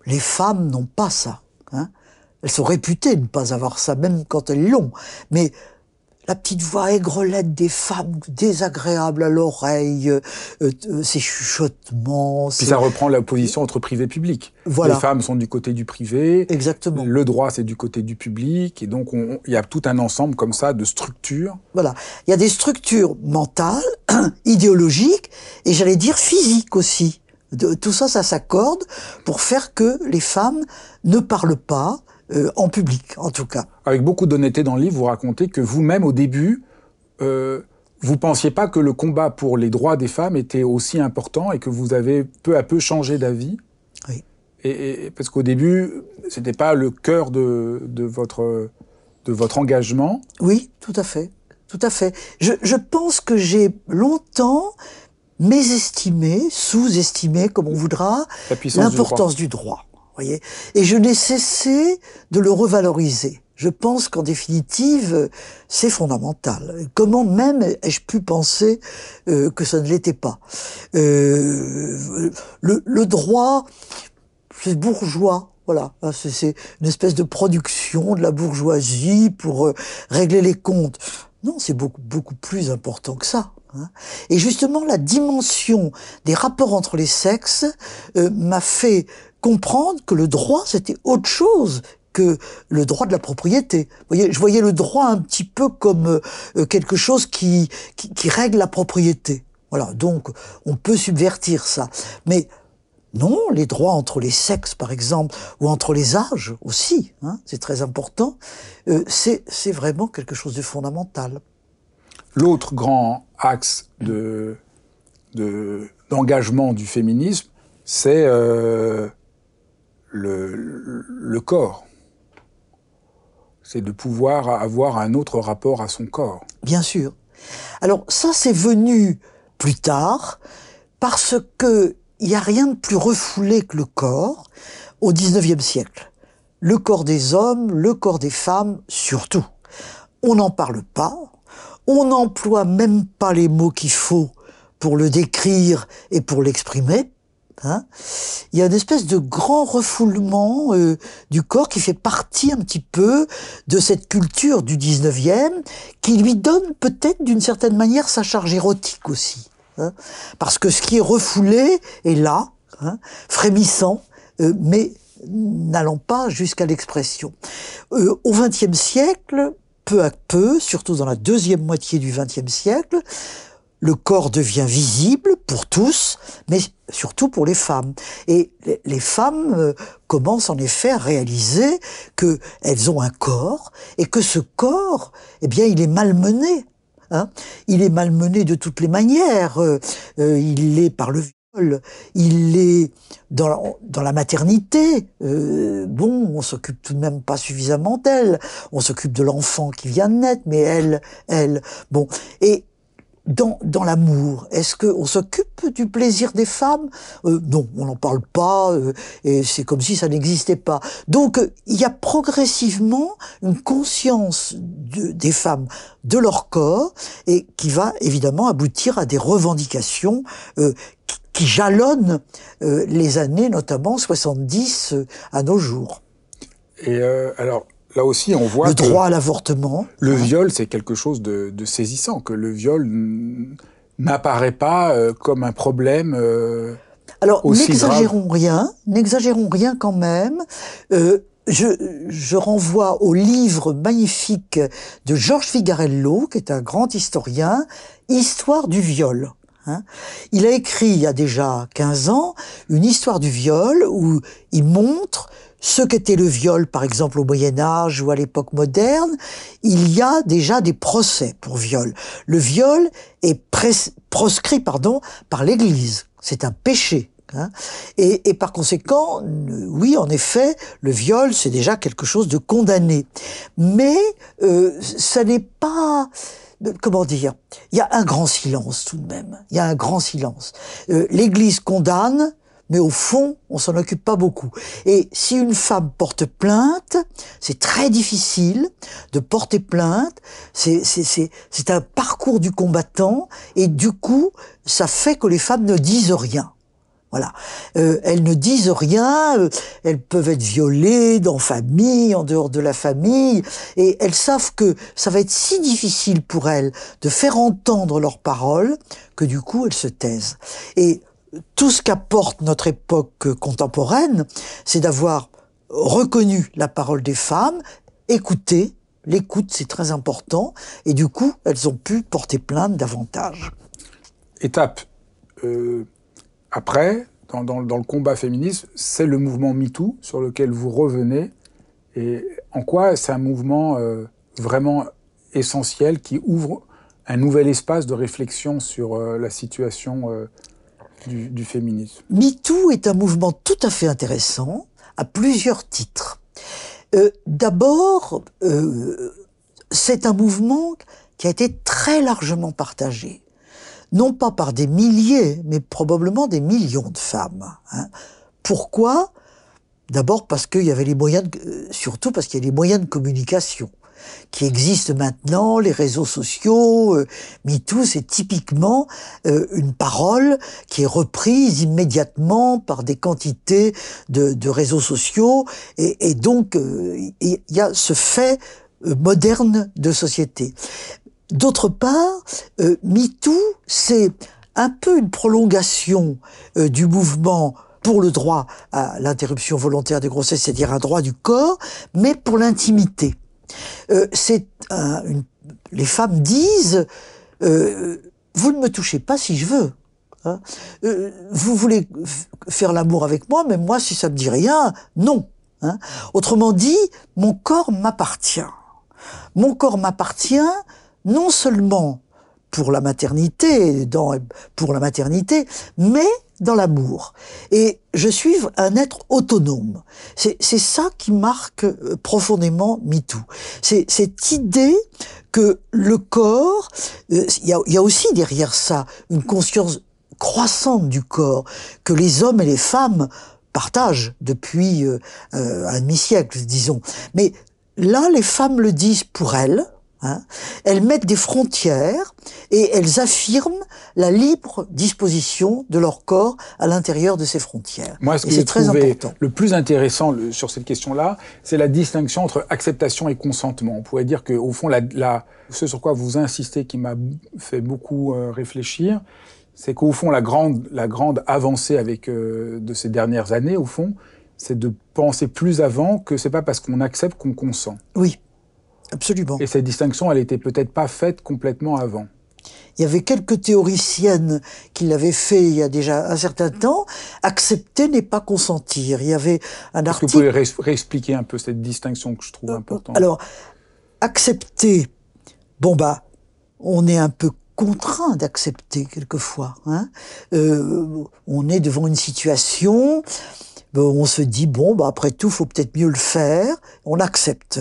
Les femmes n'ont pas ça. Hein. Elles sont réputées de ne pas avoir ça, même quand elles l'ont. Mais la petite voix aigrelette des femmes désagréable à l'oreille, euh, euh, ces chuchotements. Puis ça reprend la position entre privé et public. Voilà. Les femmes sont du côté du privé. Exactement. Le droit, c'est du côté du public. Et donc, il y a tout un ensemble comme ça de structures. Voilà. Il y a des structures mentales, idéologiques, et j'allais dire physiques aussi. De, tout ça, ça s'accorde pour faire que les femmes ne parlent pas, euh, en public, en tout cas. Avec beaucoup d'honnêteté dans le livre, vous racontez que vous-même, au début, euh, vous pensiez pas que le combat pour les droits des femmes était aussi important et que vous avez peu à peu changé d'avis. Oui. Et, et parce qu'au début, c'était pas le cœur de, de, votre de votre engagement. Oui, tout à fait, tout à fait. Je, je pense que j'ai longtemps mésestimé, sous-estimé, comme on voudra, l'importance du droit. Du droit voyez Et je n'ai cessé de le revaloriser. je pense qu'en définitive, c'est fondamental. Comment même ai-je pu penser euh, que ça ne l'était pas? Euh, le, le, droit, c'est bourgeois. Voilà, c'est une espèce de production de la bourgeoisie pour euh, régler les comptes. Non, c'est beaucoup, beaucoup plus important que ça. Hein. Et justement, la dimension des rapports entre les sexes euh, m'a fait comprendre que le droit, c'était autre chose que le droit de la propriété. Vous voyez, je voyais le droit un petit peu comme euh, quelque chose qui, qui, qui, règle la propriété. Voilà, donc on peut subvertir ça. Mais non, les droits entre les sexes, par exemple, ou entre les âges aussi, hein, c'est très important, euh, c'est vraiment quelque chose de fondamental. L'autre grand axe de d'engagement du féminisme, c'est euh, le, le, corps. C'est de pouvoir avoir un autre rapport à son corps. Bien sûr. Alors ça, c'est venu plus tard parce que il n'y a rien de plus refoulé que le corps au XIXe siècle. Le corps des hommes, le corps des femmes, surtout. On n'en parle pas, on n'emploie même pas les mots qu'il faut pour le décrire et pour l'exprimer. Hein. Il y a une espèce de grand refoulement euh, du corps qui fait partie un petit peu de cette culture du 19e, qui lui donne peut-être d'une certaine manière sa charge érotique aussi. Hein, parce que ce qui est refoulé est là, hein, frémissant, euh, mais n'allant pas jusqu'à l'expression. Euh, au XXe siècle, peu à peu, surtout dans la deuxième moitié du XXe siècle, le corps devient visible pour tous, mais surtout pour les femmes. Et les femmes euh, commencent en effet à réaliser qu'elles ont un corps et que ce corps, eh bien, il est malmené Hein. il est malmené de toutes les manières. Euh, euh, il l'est par le il l'est dans la, maternité. Euh, bon, on s'occupe tout de même pas suffisamment d'elle. On s'occupe de l'enfant qui vient de naître, mais elle, elle, bon. Et dans, dans l'amour Est-ce qu'on s'occupe du plaisir des femmes? Euh, Non, on n'en parle pas, euh, et c'est comme si ça n'existait pas. Donc, il y a progressivement une conscience de, des femmes de leur corps, et qui va évidemment aboutir à des revendications euh, qui, jalonnent euh, les années, notamment 70 euh, à nos jours. Et alors, là aussi, on voit le droit à l'avortement. Le viol, c'est quelque chose de, saisissant, que le viol n'apparaît pas euh, comme un problème. Euh, Alors, n'exagérons rien, n'exagérons rien quand même. Euh, je, je, renvoie au livre magnifique de Georges Figarello, qui est un grand historien, Histoire du viol. Hein. Il a écrit il y a déjà 15 ans une histoire du viol où il montre ce qu'était le viol, par exemple au Moyen Âge ou à l'époque moderne, il y a déjà des procès pour viol. Le viol est proscrit pardon, par l'Église. C'est un péché. Hein. Et, et, par conséquent, oui, en effet, le viol, c'est déjà quelque chose de condamné. Mais euh, ça n'est pas comment dire? Il y a un grand silence tout de même. Il y a un grand silence. Euh, L'Église condamne, mais au fond, on s'en occupe pas beaucoup. Et si une femme porte plainte, c'est très difficile de porter plainte. C'est c'est un parcours du combattant, et du coup, ça fait que les femmes ne disent rien. Voilà. Euh, elles ne disent rien, euh, elles peuvent être violées dans famille, en dehors de la famille, et elles savent que ça va être si difficile pour elles de faire entendre leurs paroles que du coup elles se taisent. Et tout ce qu'apporte notre époque contemporaine, c'est d'avoir reconnu la parole des femmes, écouté, l'écoute c'est très important, et du coup elles ont pu porter plainte davantage. Étape euh, après, dans, le combat féministe, c'est le mouvement MeToo sur lequel vous revenez. Et en quoi c'est un mouvement euh, vraiment essentiel qui ouvre un nouvel espace de réflexion sur euh, la situation euh, du, du, féminisme? MeToo est un mouvement tout à fait intéressant à plusieurs titres. D'abord, c'est un mouvement qui a été très largement partagé non pas par des milliers, mais probablement des millions de femmes. Hein. Pourquoi? D'abord parce qu'il y avait les moyens, de, surtout parce qu'il y a les moyens de communication qui existent maintenant, les réseaux sociaux, euh, MeToo, c'est typiquement euh, une parole qui est reprise immédiatement par des quantités de, de réseaux sociaux, et, donc euh, il y a ce fait euh, moderne de société. D'autre part, euh, MeToo, c'est un peu une prolongation du mouvement pour le droit à l'interruption volontaire des grossesses, c'est-à-dire un droit du corps, mais pour l'intimité. Euh, c'est une... les femmes disent euh, vous ne me touchez pas si je veux. Hein. Euh, vous voulez faire l'amour avec moi, mais moi, si ça me dit rien, non. Hein. Autrement dit, mon corps m'appartient. Mon corps m'appartient non seulement pour la maternité, dans, pour la maternité, mais dans l'amour. Et je suis un être autonome. C'est ça qui marque euh, profondément MeToo. C'est cette idée que le corps, euh, il y, a, y, a, aussi derrière ça une conscience croissante du corps, que les hommes et les femmes partagent depuis euh, un demi-siècle, disons. Mais là, les femmes le disent pour elles, Hein. elles mettent des frontières et elles affirment la libre disposition de leur corps à l'intérieur de ces frontières. Moi, ce que j'ai trouvé le plus intéressant sur cette question-là, c'est la distinction entre acceptation et consentement. On pourrait dire que, au fond, la, la, ce sur quoi vous insistez, qui m'a fait beaucoup euh, réfléchir, c'est qu'au fond, la grande, la grande avancée avec euh, de ces dernières années, au fond, c'est de penser plus avant que c'est pas parce qu'on accepte qu'on consent. Oui. Absolument. Et cette distinction, elle n'était peut-être pas faite complètement avant. Il y avait quelques théoriciennes qui l'avaient fait il y a déjà un certain temps. Accepter n'est pas consentir. Il y avait un article. Est-ce que vous pouvez réexpliquer un peu cette distinction que je trouve euh, importante? Alors, accepter, bon bah, on est un peu contraint d'accepter quelquefois. Hein euh, on est devant une situation, on se dit bon bah après tout, faut peut-être mieux le faire. On accepte.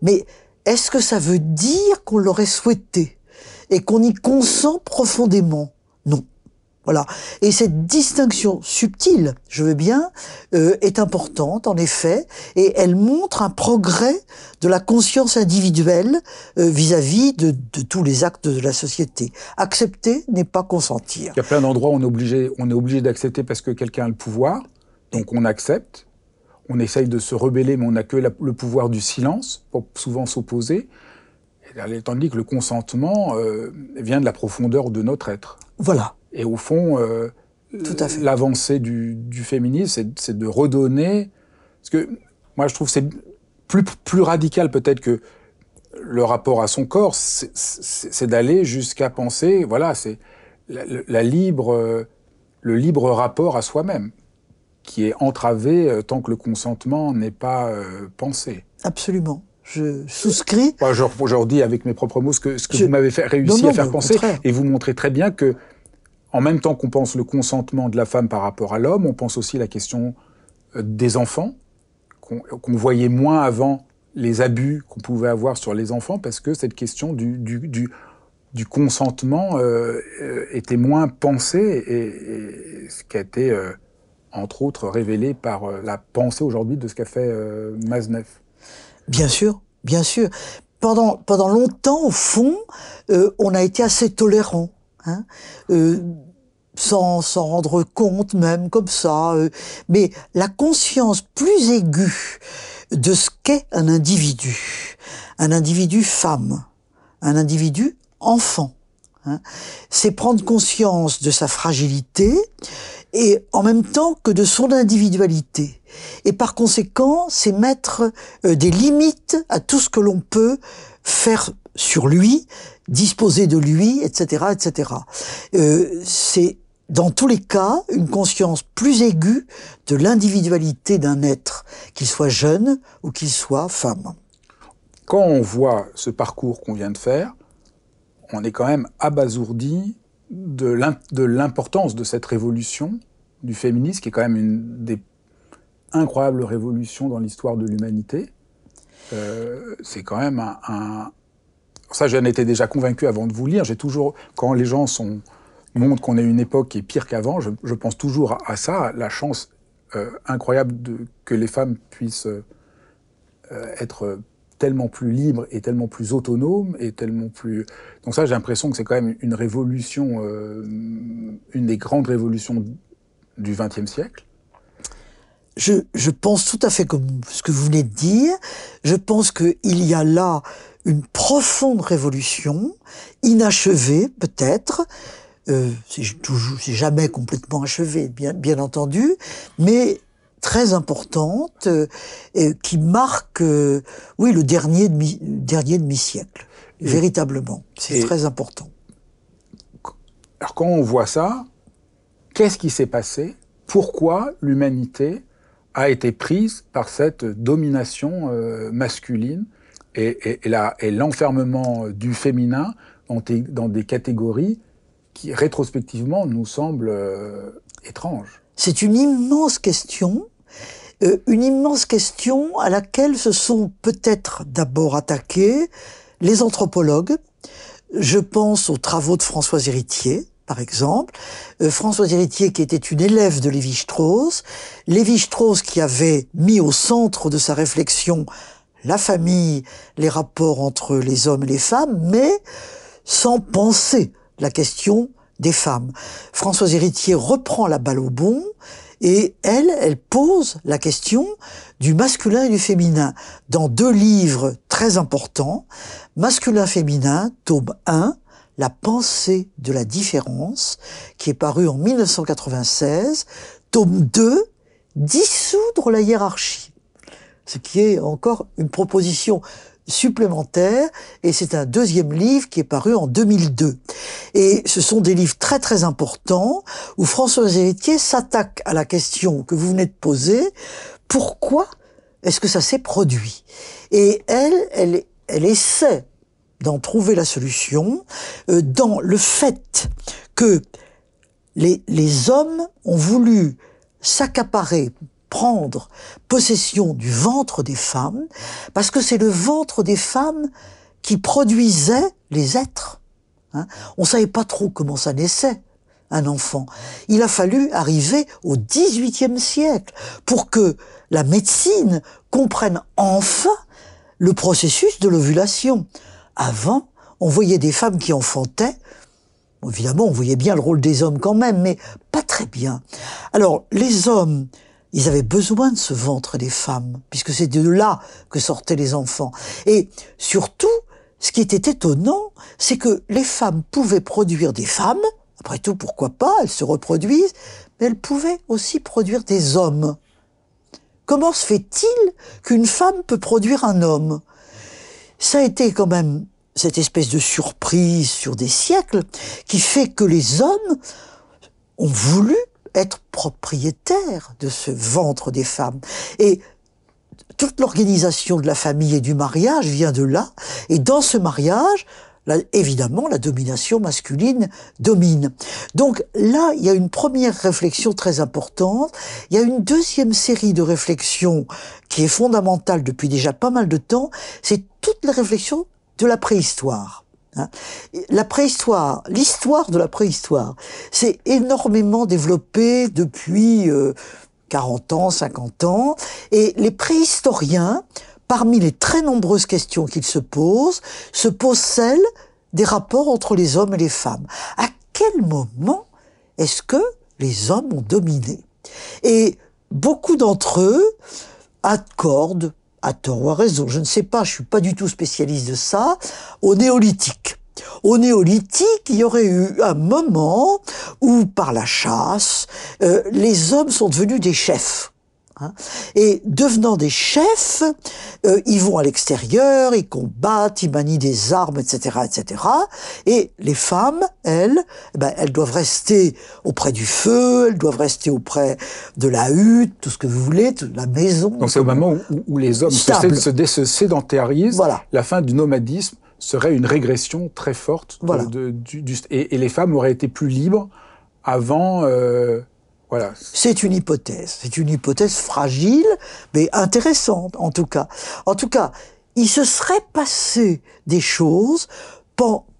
Mais est-ce que ça veut dire qu'on l'aurait souhaité et qu'on y consent profondément? Non. Voilà. Et cette distinction subtile, je veux bien, euh, est importante en effet, et elle montre un progrès de la conscience individuelle euh, vis-à-vis de, de, tous les actes de la société. Accepter n'est pas consentir. Il y a plein d'endroits où on est obligé, on est obligé d'accepter parce que quelqu'un a le pouvoir, donc on accepte on essaye de se rebeller, mais on n'a que le pouvoir du silence pour souvent s'opposer. Tandis que le consentement euh, vient de la profondeur de notre être. Voilà. Et au fond, euh, l'avancée du, du, féminisme, c'est de redonner. Parce que moi, je trouve c'est plus, plus radical peut-être que le rapport à son corps, c'est d'aller jusqu'à penser, voilà, c'est la, la, libre, le libre rapport à soi-même qui est entravé euh, tant que le consentement n'est pas euh, pensé. Absolument. Je souscris. Moi, je, avec mes propres mots ce que, ce que vous m'avez réussi à faire penser, et vous montrez très bien que, en même temps qu'on pense le consentement de la femme par rapport à l'homme, on pense aussi la question euh, des enfants, qu'on voyait moins avant les abus qu'on pouvait avoir sur les enfants, parce que cette question du, du, du, du consentement euh, était moins pensée, et, et, ce qui a été entre autres révélé par euh, la pensée aujourd'hui de ce qu'a fait euh, Maznev. Bien sûr, bien sûr. Pendant, pendant longtemps, au fond, euh, on a été assez tolérant. Hein, sans s'en rendre compte même comme ça. mais la conscience plus aiguë de ce qu'est un individu, un individu femme, un individu enfant, hein, c'est prendre conscience de sa fragilité, et en même temps que de son individualité. Et par conséquent, c'est mettre euh, des limites à tout ce que l'on peut faire sur lui, disposer de lui, etc., etc. Euh, c'est dans tous les cas une conscience plus aiguë de l'individualité d'un être, qu'il soit jeune ou qu'il soit femme. Quand on voit ce parcours qu'on vient de faire, on est quand même abasourdi de l'importance de cette révolution du féminisme, qui est quand même une des incroyables révolutions dans l'histoire de l'humanité. Euh, c'est quand même un, Ça, j'en étais déjà convaincu avant de vous lire. J'ai toujours, quand les gens montrent qu'on est une époque qui est pire qu'avant, je, pense toujours à, ça, la chance incroyable de, que les femmes puissent être tellement plus libres et tellement plus autonomes et tellement plus. Donc ça, j'ai l'impression que c'est quand même une révolution, une des grandes révolutions du XXe siècle je, je, pense tout à fait comme ce que vous venez de dire. Je pense qu'il y a là une profonde révolution, inachevée peut-être, euh, c'est jamais complètement achevée, bien, bien entendu, mais très importante, euh, et qui marque, euh, oui, le dernier demi, dernier demi-siècle, véritablement. C'est très important. Alors quand on voit ça, qu'est-ce qui s'est passé? Pourquoi l'humanité a été prise par cette domination euh, masculine et, l'enfermement du féminin dans, des catégories qui, rétrospectivement, nous semblent euh, étranges? C'est une immense question, euh, une immense question à laquelle se sont peut-être d'abord attaqués les anthropologues. Je pense aux travaux de Françoise Héritier, par exemple, euh, Françoise Héritier qui était une élève de Lévi-Strauss, Lévi-Strauss qui avait mis au centre de sa réflexion la famille, les rapports entre les hommes et les femmes, mais sans penser la question des femmes. Françoise Héritier reprend la balle au bon et elle, elle pose la question du masculin et du féminin dans deux livres très importants, Masculin-féminin, tome 1, la pensée de la différence, qui est paru en 1996, tome 2, Dissoudre la hiérarchie. Ce qui est encore une proposition supplémentaire, et c'est un deuxième livre qui est paru en 2002. Et ce sont des livres très très importants, où François Héritier s'attaque à la question que vous venez de poser, pourquoi est-ce que ça s'est produit? Et elle, elle, elle essaie d'en trouver la solution euh, dans le fait que les, les hommes ont voulu s'accaparer, prendre possession du ventre des femmes, parce que c'est le ventre des femmes qui produisait les êtres. Hein. On savait pas trop comment ça naissait un enfant. Il a fallu arriver au XVIIIe siècle pour que la médecine comprenne enfin le processus de l'ovulation. Avant, on voyait des femmes qui enfantaient. Évidemment, on voyait bien le rôle des hommes quand même, mais pas très bien. Alors, les hommes, ils avaient besoin de ce ventre des femmes, puisque c'est de là que sortaient les enfants. Et surtout, ce qui était étonnant, c'est que les femmes pouvaient produire des femmes, après tout, pourquoi pas, elles se reproduisent, mais elles pouvaient aussi produire des hommes. Comment se fait-il qu'une femme peut produire un homme? Ça a été quand même cette espèce de surprise sur des siècles qui fait que les hommes ont voulu être propriétaires de ce ventre des femmes. Et toute l'organisation de la famille et du mariage vient de là. Et dans ce mariage, évidemment, la domination masculine domine. Donc là, il y a une première réflexion très importante. Il y a une deuxième série de réflexions qui est fondamentale depuis déjà pas mal de temps. C'est toute la réflexion de la préhistoire. Hein. La préhistoire, l'histoire de la préhistoire, s'est énormément développée depuis 40 euh, ans, 50 ans, et les préhistoriens parmi les très nombreuses questions qu'ils se posent, se pose celle des rapports entre les hommes et les femmes. À quel moment est-ce que les hommes ont dominé? Et beaucoup d'entre eux accordent, à tort ou à raison, je ne sais pas, je suis pas du tout spécialiste de ça, au néolithique. Au néolithique, il y aurait eu un moment où, par la chasse, euh, les hommes sont devenus des chefs. Hein. Et devenant des chefs, euh, ils vont à l'extérieur, ils combattent, ils manient des armes, etc., etc. Et les femmes, elles, eh ben, elles doivent rester auprès du feu, elles doivent rester auprès de la hutte, tout ce que vous voulez, de la maison. Donc c'est au moment où, les hommes se, se, sédentarisent, la fin du nomadisme serait une régression très forte. De, du, et, les femmes auraient été plus libres avant. Euh, voilà. C'est une hypothèse. C'est une hypothèse fragile, mais intéressante, en tout cas. En tout cas, il se serait passé des choses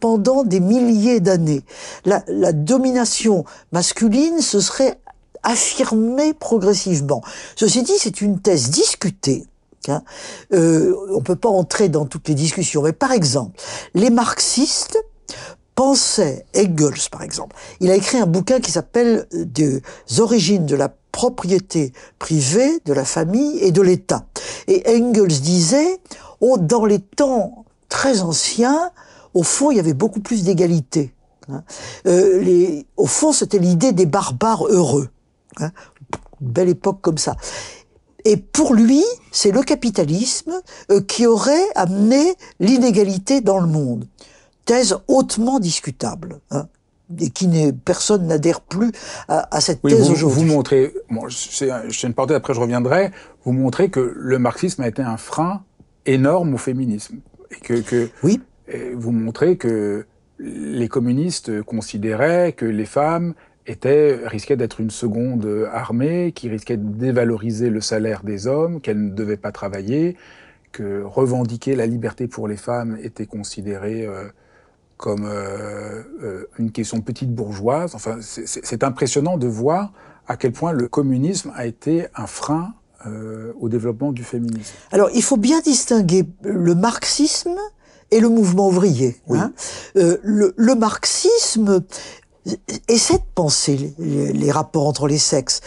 pendant des milliers d'années. La, domination masculine se serait affirmée progressivement. Ceci dit, c'est une thèse discutée. Hein. Euh, on peut pas entrer dans toutes les discussions, mais par exemple, les marxistes pensait Engels, par exemple. Il a écrit un bouquin qui s'appelle Des origines de la propriété privée, de la famille et de l'État. Et Engels disait, oh, dans les temps très anciens, au fond, il y avait beaucoup plus d'égalité. Hein. Euh, au fond, c'était l'idée des barbares heureux. Hein. Belle époque comme ça. Et pour lui, c'est le capitalisme euh, qui aurait amené l'inégalité dans le monde thèse hautement discutable. Hein, et qui n'est personne n'adhère plus à, cette thèse aujourd'hui. Vous montrez, bon, c'est une parenthèse, après je reviendrai, vous montrez que le marxisme a été un frein énorme au féminisme. Et que, que oui. vous montrez que les communistes considéraient que les femmes étaient, risquaient d'être une seconde armée, qui risquait de dévaloriser le salaire des hommes, qu'elles ne devaient pas travailler, que revendiquer la liberté pour les femmes était considéré euh, comme euh, euh, une question petite bourgeoise. Enfin, c'est impressionnant de voir à quel point le communisme a été un frein euh, au développement du féminisme. Alors, il faut bien distinguer le marxisme et le mouvement ouvrier. Hein. Euh, le, le, marxisme essaie de penser les, les rapports entre les sexes.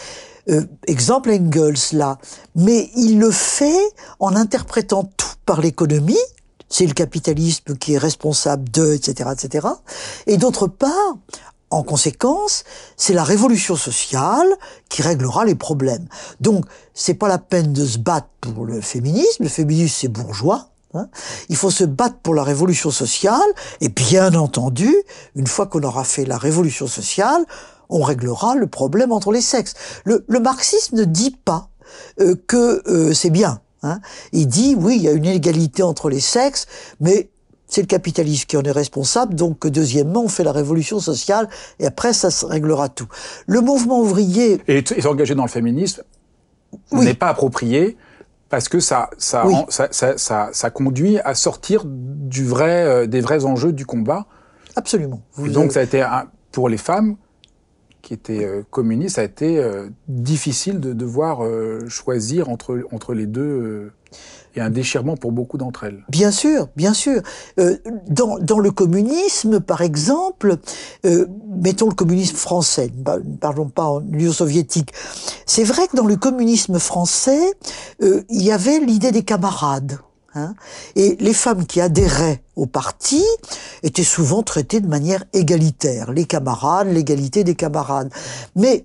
Euh, exemple Engels là, mais il le fait en interprétant tout par l'économie, c'est le capitalisme qui est responsable de, etc., etc. Et d'autre part, en conséquence, c'est la révolution sociale qui réglera les problèmes. Donc, c'est pas la peine de se battre pour le féminisme. Le féminisme, c'est bourgeois. Hein. Il faut se battre pour la révolution sociale. Et bien entendu, une fois qu'on aura fait la révolution sociale, on réglera le problème entre les sexes. Le, marxisme ne dit pas euh, que euh, c'est bien. Hein. Il dit, oui, il y a une inégalité entre les sexes, mais c'est le capitalisme qui en est responsable, donc deuxièmement, on fait la révolution sociale, et après, ça se réglera tout. Le mouvement ouvrier... Et, s'engager dans le féminisme n'est pas approprié, parce que ça ça, ça, ça, ça, conduit à sortir du vrai, euh, des vrais enjeux du combat. Absolument. donc ça a été, un, pour les femmes, qui était euh, communiste, ça a été euh, difficile de devoir euh, choisir entre, entre les deux et un déchirement pour beaucoup d'entre elles. Bien sûr, bien sûr. dans, dans le communisme, par exemple, mettons le communisme français, ne parlons pas en Union soviétique, c'est vrai que dans le communisme français, il y avait l'idée des camarades. Hein et les femmes qui adhéraient au parti étaient souvent traitées de manière égalitaire. Les camarades, l'égalité des camarades. Mais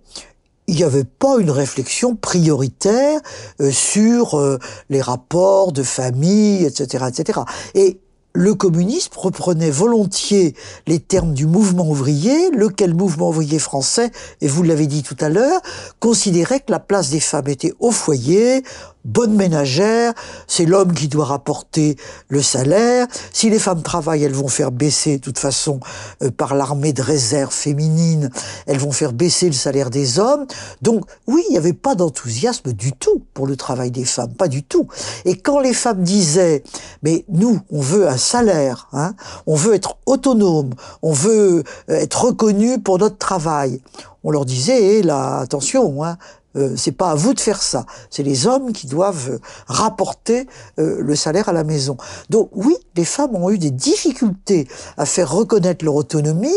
il n'y avait pas une réflexion prioritaire euh, sur euh, les rapports de famille, etc., etc. Et le communisme reprenait volontiers les termes du mouvement ouvrier, lequel mouvement ouvrier français, et vous l'avez dit tout à l'heure, considérait que la place des femmes était au foyer, bonne ménagère, c'est l'homme qui doit rapporter le salaire. Si les femmes travaillent, elles vont faire baisser, de toute façon, euh, par l'armée de réserve féminine, elles vont faire baisser le salaire des hommes. Donc, oui, il n'y avait pas d'enthousiasme du tout pour le travail des femmes, pas du tout. Et quand les femmes disaient, mais nous, on veut un salaire, hein, on veut être autonome, on veut euh, être reconnu pour notre travail, on leur disait, eh, là, attention, hein, euh, c'est pas à vous de faire ça. C'est les hommes qui doivent euh, rapporter euh, le salaire à la maison. Donc oui, les femmes ont eu des difficultés à faire reconnaître leur autonomie,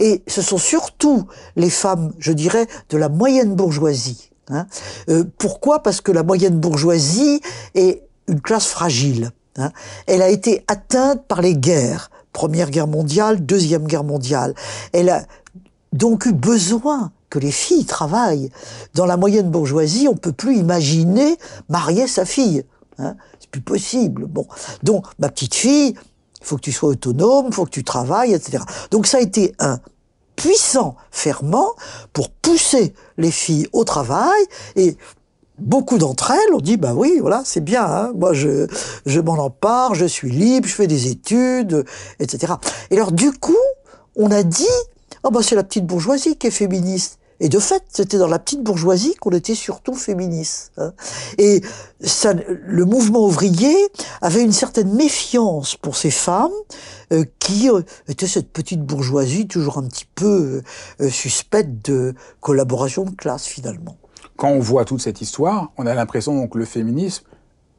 et ce sont surtout les femmes, je dirais, de la moyenne bourgeoisie. Hein. pourquoi? Parce que la moyenne bourgeoisie est une classe fragile. Hein. Elle a été atteinte par les guerres. Première guerre mondiale, deuxième guerre mondiale. Elle a donc eu besoin que les filles travaillent. Dans la moyenne bourgeoisie, on peut plus imaginer marier sa fille. Hein c'est plus possible. Bon, donc ma petite fille, il faut que tu sois autonome, il faut que tu travailles, etc. Donc ça a été un puissant ferment pour pousser les filles au travail et beaucoup d'entre elles ont dit bah oui voilà c'est bien hein. moi je m'en empare je suis libre je fais des études etc et alors du coup on a dit Oh bah c'est la petite bourgeoisie qui est féministe. Et de fait, c'était dans la petite bourgeoisie qu'on était surtout féministe. Hein. Et ça, le mouvement ouvrier avait une certaine méfiance pour ces femmes euh, qui euh, étaient cette petite bourgeoisie toujours un petit peu euh, suspecte de collaboration de classe finalement. Quand on voit toute cette histoire, on a l'impression que le féminisme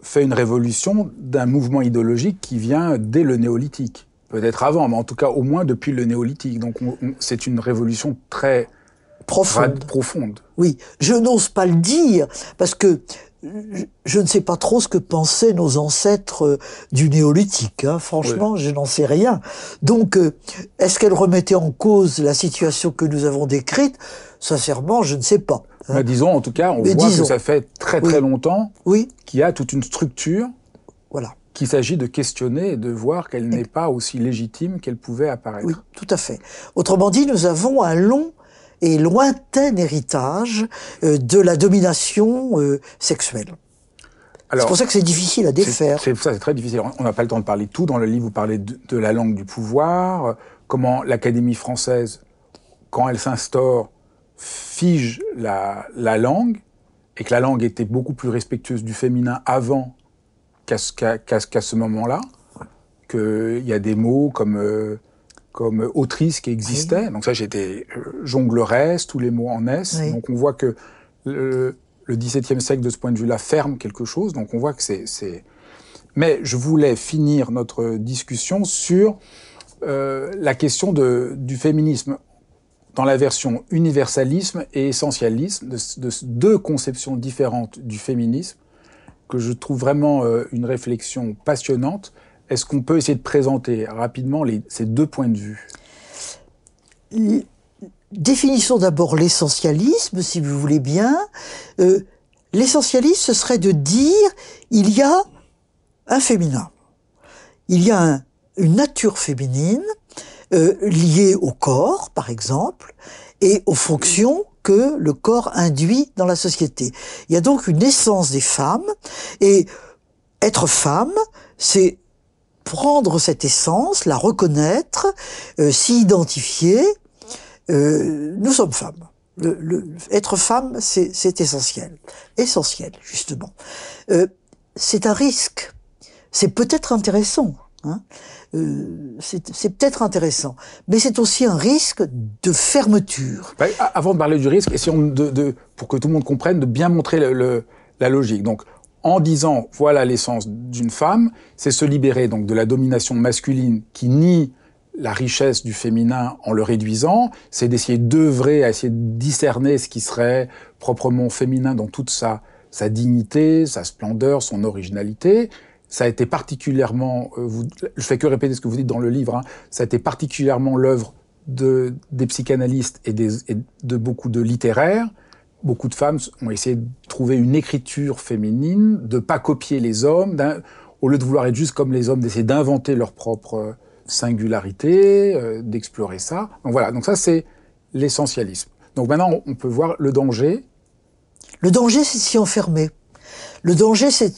fait une révolution d'un mouvement idéologique qui vient dès le néolithique. Peut-être avant, mais en tout cas au moins depuis le néolithique. Donc c'est une révolution très profonde. profonde. Oui, je n'ose pas le dire parce que je ne sais pas trop ce que pensaient nos ancêtres euh, du néolithique. Hein. Franchement, je n'en sais rien. Donc, euh, est-ce qu'elle remettait en cause la situation que nous avons décrite? Sincèrement, je ne sais pas. Hein. disons, en tout cas, on voit que ça fait très très longtemps oui. qu'il y a toute une structure. Voilà. Qu'il s'agit de questionner et de voir qu'elle n'est pas aussi légitime qu'elle pouvait apparaître. Oui, tout à fait. Autrement dit, nous avons un long et lointain héritage euh, de la domination euh, sexuelle. C'est pour ça que c'est difficile à défaire. C'est ça, c'est très difficile. On n'a pas le temps de parler de tout. Dans le livre, vous parlez de, la langue du pouvoir, comment l'Académie française, quand elle s'instaure, fige la, la, langue, et que la langue était beaucoup plus respectueuse du féminin avant qu'à ce moment-là, qu'il y a des mots comme euh, comme autrice qui existait. Donc ça, j'étais euh, jongleresse, tous les mots en S. Donc on voit que le, XVIIe siècle, de ce point de vue-là, ferme quelque chose. Donc on voit que c'est... Mais je voulais finir notre discussion sur euh, la question de, du féminisme dans la version universalisme et essentialisme, de, deux conceptions différentes du féminisme, que je trouve vraiment euh, une réflexion passionnante est-ce qu'on peut essayer de présenter rapidement ces deux points de vue? Définissons d'abord l'essentialisme, si vous voulez bien. Euh, l'essentialisme, ce serait de dire il y a un féminin, il y a une nature féminine euh, liée au corps, par exemple, et aux fonctions que le corps induit dans la société. Il y a donc une essence des femmes, et être femme, c'est prendre cette essence, la reconnaître, euh, s'y identifier. Euh, nous sommes femmes. Le, être femme, c'est essentiel. Essentiel, justement. Euh, c'est un risque. C'est peut-être intéressant. Hein c'est peut-être intéressant, mais c'est aussi un risque de fermeture. Bah, avant de parler du risque, essayons de, de, pour que tout le monde comprenne, de bien montrer le, la logique. Donc, en disant voilà l'essence d'une femme, c'est se libérer donc de la domination masculine qui nie la richesse du féminin en le réduisant, c'est d'essayer d'œuvrer à essayer de discerner ce qui serait proprement féminin dans toute sa, sa dignité, sa splendeur, son originalité. Ça a été particulièrement, euh, vous, je fais que répéter ce que vous dites dans le livre, hein, ça a été particulièrement l'œuvre de, des psychanalystes et de beaucoup de littéraires, beaucoup de femmes ont essayé de trouver une écriture féminine, de pas copier les hommes, au lieu de vouloir être juste comme les hommes, d'essayer d'inventer leur propre euh, singularité, euh, d'explorer ça. Donc voilà, donc ça c'est l'essentialisme. Donc maintenant on peut voir le danger. Le danger c'est s'y enfermer. Le danger c'est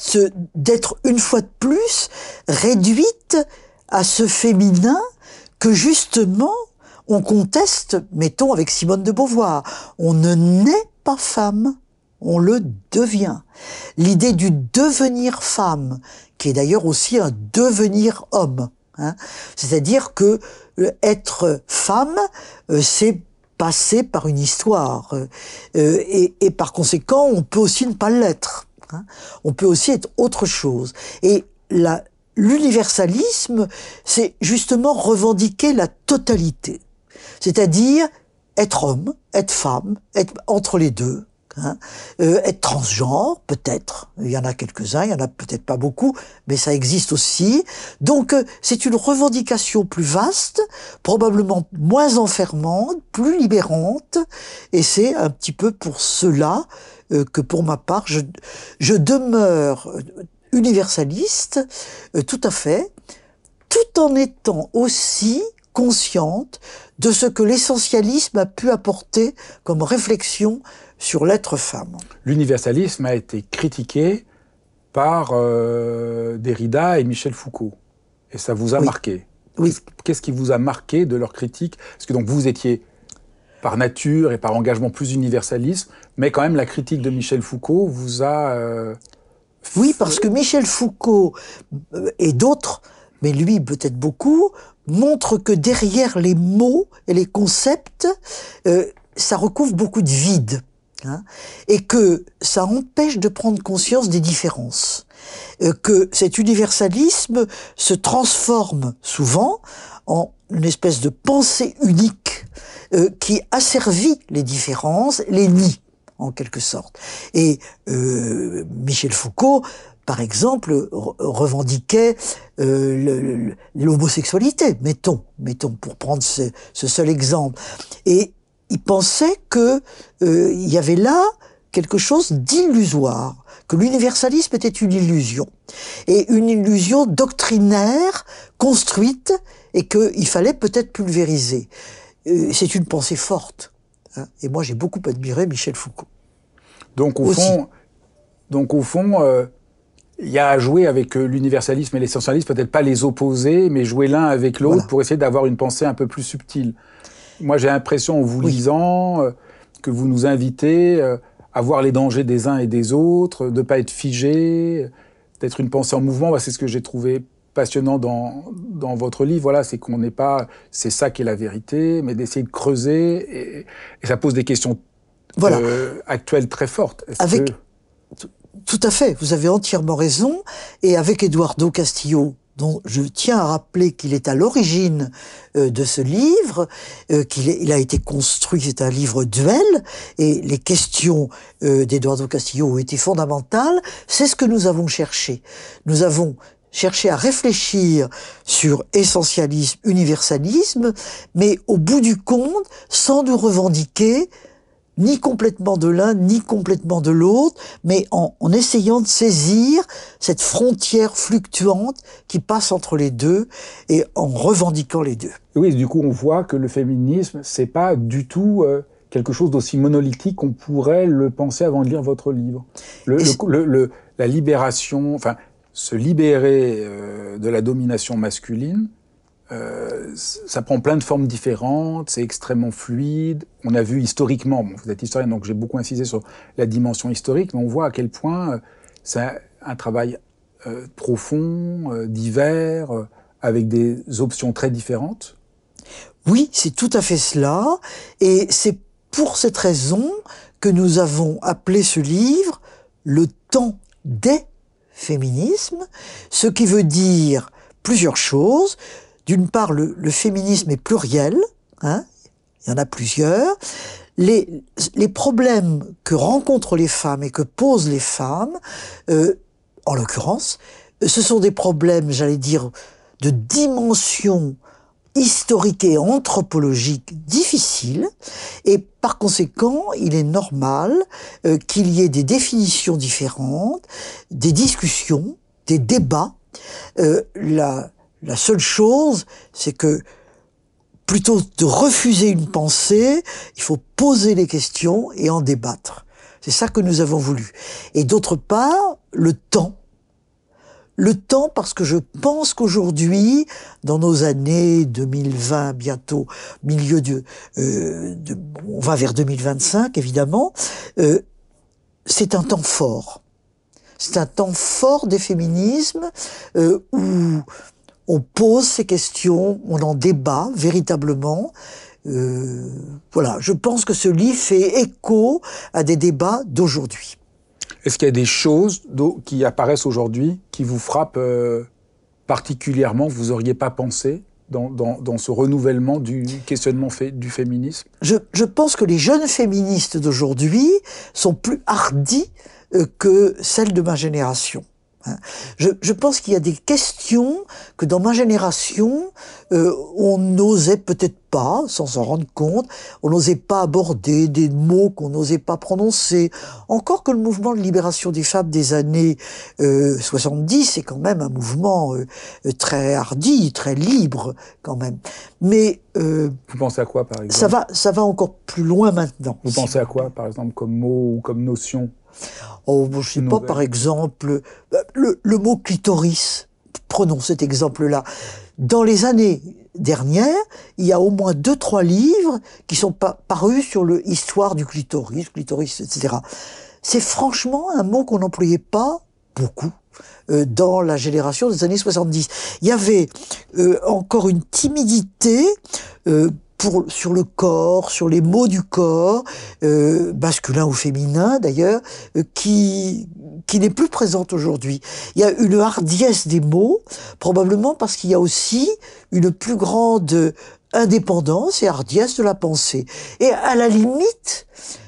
d'être une fois de plus réduite à ce féminin que justement on conteste, mettons avec Simone de Beauvoir, on ne naît pas femme, on le devient. L'idée du devenir femme, qui est d'ailleurs aussi un devenir homme. Hein. C'est-à-dire que euh, être femme, euh, c'est passer par une histoire. Euh, et, et, par conséquent, on peut aussi ne pas l'être. Hein. On peut aussi être autre chose. Et la, l'universalisme, c'est justement revendiquer la totalité. C'est-à-dire être homme, être femme, être entre les deux, hein, euh, être transgenre, peut-être. Il y en a quelques-uns, il y en a peut-être pas beaucoup, mais ça existe aussi. Donc euh, c'est une revendication plus vaste, probablement moins enfermante, plus libérante, et c'est un petit peu pour cela euh, que pour ma part, je, je demeure universaliste, tout à fait, tout en étant aussi consciente de ce que l'essentialisme a pu apporter comme réflexion sur l'être femme. L'universalisme a été critiqué par euh, Derrida et Michel Foucault. Et ça vous a marqué. Oui. Qu'est-ce qui vous a marqué de leur critique? Parce que donc vous étiez par nature et par engagement plus universaliste, mais quand même la critique de Michel Foucault vous a... Euh, oui, parce que Michel Foucault euh, et d'autres, mais lui peut-être beaucoup, montrent que derrière les mots et les concepts, euh, ça recouvre beaucoup de vide. Hein, et que ça empêche de prendre conscience des différences. que cet universalisme se transforme souvent en une espèce de pensée unique euh, qui asservit les différences, les nie en quelque sorte. Et euh, Michel Foucault, par exemple, revendiquait euh, l'homosexualité, mettons, mettons pour prendre ce, ce, seul exemple. Et il pensait que euh, il y avait là quelque chose d'illusoire, que l'universalisme était une illusion, et une illusion doctrinaire construite et qu'il fallait peut-être pulvériser. Euh, c'est une pensée forte. Hein. Et moi, j'ai beaucoup admiré Michel Foucault. Donc, au fond, donc, au fond, euh, il y a à jouer avec euh, l'universalisme et l'essentialisme, peut-être pas les opposer, mais jouer l'un avec l'autre pour essayer d'avoir une pensée un peu plus subtile. Moi, j'ai l'impression, en vous lisant, que vous nous invitez à voir les dangers des uns et des autres, de ne pas être figé, d'être une pensée en mouvement. Bah, c'est ce que j'ai trouvé passionnant dans, dans votre livre, voilà, c'est qu'on n'est pas, c'est ça qui est la vérité, mais d'essayer de creuser, et, ça pose des questions voilà. Euh, actuelles très fortes. Avec, tout à fait, vous avez entièrement raison, et avec Eduardo Castillo, dont je tiens à rappeler qu'il est à l'origine euh, de ce livre, euh, qu'il il a été construit, c'est un livre duel, et les questions d'Eduardo Castillo ont été fondamentales, c'est ce que nous avons cherché. Nous avons chercher à réfléchir sur essentialisme, universalisme, mais au bout du compte, sans nous revendiquer ni complètement de l'un, ni complètement de l'autre, mais en, essayant de saisir cette frontière fluctuante qui passe entre les deux et en revendiquant les deux. Oui, du coup, on voit que le féminisme, c'est pas du tout euh, quelque chose d'aussi monolithique qu'on pourrait le penser avant de lire votre livre. Le, la libération, enfin, se libérer euh, de la domination masculine, euh, ça prend plein de formes différentes, c'est extrêmement fluide. On a vu historiquement, vous êtes historien, donc j'ai beaucoup insisté sur la dimension historique, mais on voit à quel point euh, c'est un travail profond, divers, avec des options très différentes. Oui, c'est tout à fait cela, et c'est pour cette raison que nous avons appelé ce livre Le temps des féminisme, ce qui veut dire plusieurs choses. D'une part, le, féminisme est pluriel, hein, il y en a plusieurs. Les, problèmes que rencontrent les femmes et que posent les femmes, euh, en l'occurrence, ce sont des problèmes, j'allais dire, de dimension historique et anthropologique difficile, et par conséquent, il est normal euh, qu'il y ait des définitions différentes, des discussions, des débats. Euh, la seule chose, c'est que plutôt de refuser une pensée, il faut poser les questions et en débattre. C'est ça que nous avons voulu. Et d'autre part, le temps le temps parce que je pense qu'aujourd'hui, dans nos années 2020, bientôt milieu de, euh, de on va vers 2025 évidemment, euh, c'est un temps fort. C'est un temps fort des féminismes euh, où on pose ces questions, on en débat véritablement. Euh, voilà, je pense que ce livre fait écho à des débats d'aujourd'hui. Est-ce qu'il y a des choses qui apparaissent aujourd'hui qui vous frappent euh, particulièrement, que vous n'auriez pas pensé dans, ce renouvellement du questionnement fait, du féminisme? Je, je, pense que les jeunes féministes d'aujourd'hui sont plus hardis euh, que celles de ma génération. Hein. Je, je, pense qu'il y a des questions que dans ma génération, euh, on n'osait peut-être pas, sans s'en rendre compte, on n'osait pas aborder des mots qu'on n'osait pas prononcer. Encore que le mouvement de libération des femmes des années euh, 70 c'est quand même un mouvement euh, très hardi, très libre quand même. Mais euh, vous pensez à quoi par exemple? Ça va, ça va encore plus loin maintenant. Vous pensez à quoi par exemple comme mot ou comme notion? Oh, je sais pas, par exemple, le, mot clitoris. Prenons cet exemple-là. Dans les années dernière, il y a au moins deux, trois livres qui sont parus sur l'histoire du clitoris, clitoris, etc. C'est franchement un mot qu'on n'employait pas beaucoup euh, dans la génération des années 70. Il y avait euh, encore une timidité euh, pour, sur le corps, sur les mots du corps, masculin ou féminin d'ailleurs, qui, qui n'est plus présente aujourd'hui. Il y a une hardiesse des mots, probablement parce qu'il y a aussi une plus grande indépendance et hardiesse de la pensée. Et à la limite,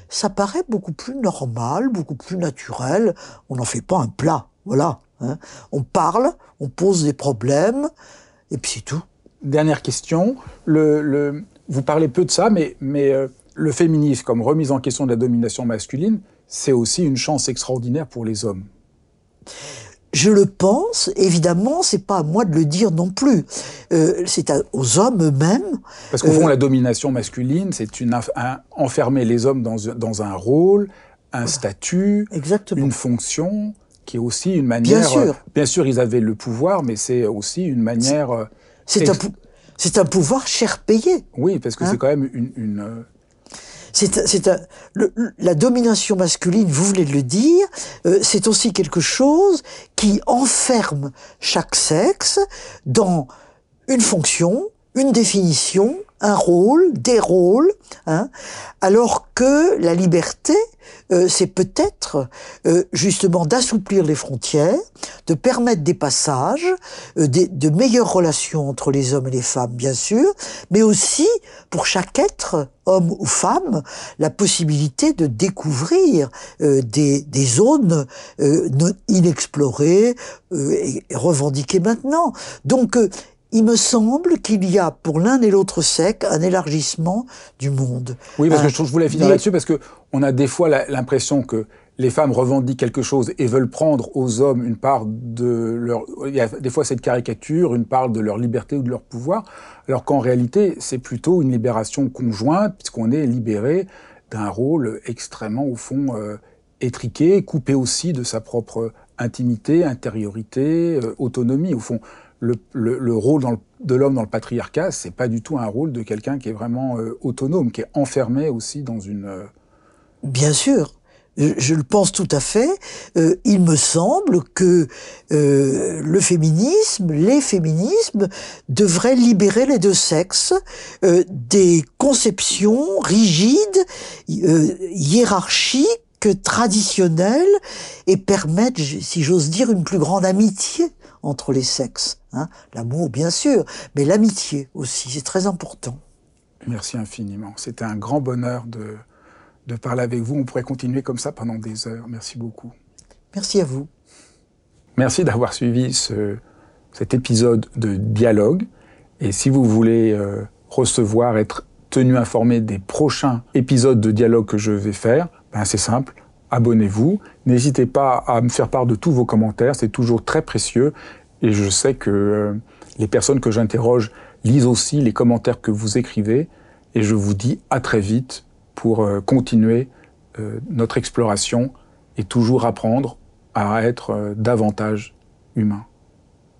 ça paraît beaucoup plus normal, beaucoup plus naturel. On n'en fait pas un plat, voilà. Hein. On parle, on pose des problèmes, et puis c'est tout. Dernière question. Le, vous parlez peu de ça, mais, mais euh, le féminisme comme remise en question de la domination masculine, c'est aussi une chance extraordinaire pour les hommes. Je le pense, évidemment, c'est pas à moi de le dire non plus. Euh, c'est aux hommes eux-mêmes. Parce qu'au fond, euh, la domination masculine, c'est une enfermer les hommes dans, dans un rôle, un statut, une fonction, qui est aussi une manière. Bien sûr. bien sûr, ils avaient le pouvoir, mais c'est aussi une manière. C'est un, c'est un pouvoir cher payé. Oui, parce que c'est hein quand même une, une c'est la domination masculine, vous venez de le dire, euh, c'est aussi quelque chose qui enferme chaque sexe dans une fonction, une définition, un rôle, des rôles, hein, alors que la liberté, euh, c'est peut-être euh, justement d'assouplir les frontières, de permettre des passages, euh, de meilleures relations entre les hommes et les femmes, bien sûr, mais aussi pour chaque être, homme ou femme, la possibilité de découvrir des, des, zones inexplorées et revendiquées maintenant. Donc il me semble qu'il y a pour l'un et l'autre sexe un élargissement du monde. Oui, parce que je, voulais finir là-dessus parce que on a des fois l'impression que les femmes revendiquent quelque chose et veulent prendre aux hommes une part de leur. Il y a des fois cette caricature, une part de leur liberté ou de leur pouvoir, alors qu'en réalité, c'est plutôt une libération conjointe, puisqu'on est libéré d'un rôle extrêmement, au fond, euh, étriqué, coupé aussi de sa propre intimité, intériorité, euh, autonomie. Au fond, le, rôle de l'homme dans le patriarcat, c'est pas du tout un rôle de quelqu'un qui est vraiment euh, autonome, qui est enfermé aussi dans une. Euh, Bien sûr. Je, le pense tout à fait. Euh, il me semble que le féminisme, les féminismes, devraient libérer les deux sexes des conceptions rigides, hiérarchiques, traditionnelles, et permettre, si j'ose dire, une plus grande amitié entre les sexes. Hein. L'amour, bien sûr, mais l'amitié aussi, c'est très important. Merci infiniment. C'était un grand bonheur de, de parler avec vous. On pourrait continuer comme ça pendant des heures. Merci beaucoup. Merci à vous. Merci d'avoir suivi ce, cet épisode de Dialogue. Et si vous voulez euh, recevoir, être tenu informé des prochains épisodes de Dialogue que je vais faire, ben c'est simple abonnez-vous. N'hésitez pas à me faire part de tous vos commentaires, c'est toujours très précieux. Et je sais que euh, les personnes que j'interroge lisent aussi les commentaires que vous écrivez. Et je vous dis à très vite pour euh, continuer euh, notre exploration et toujours apprendre à être davantage humain.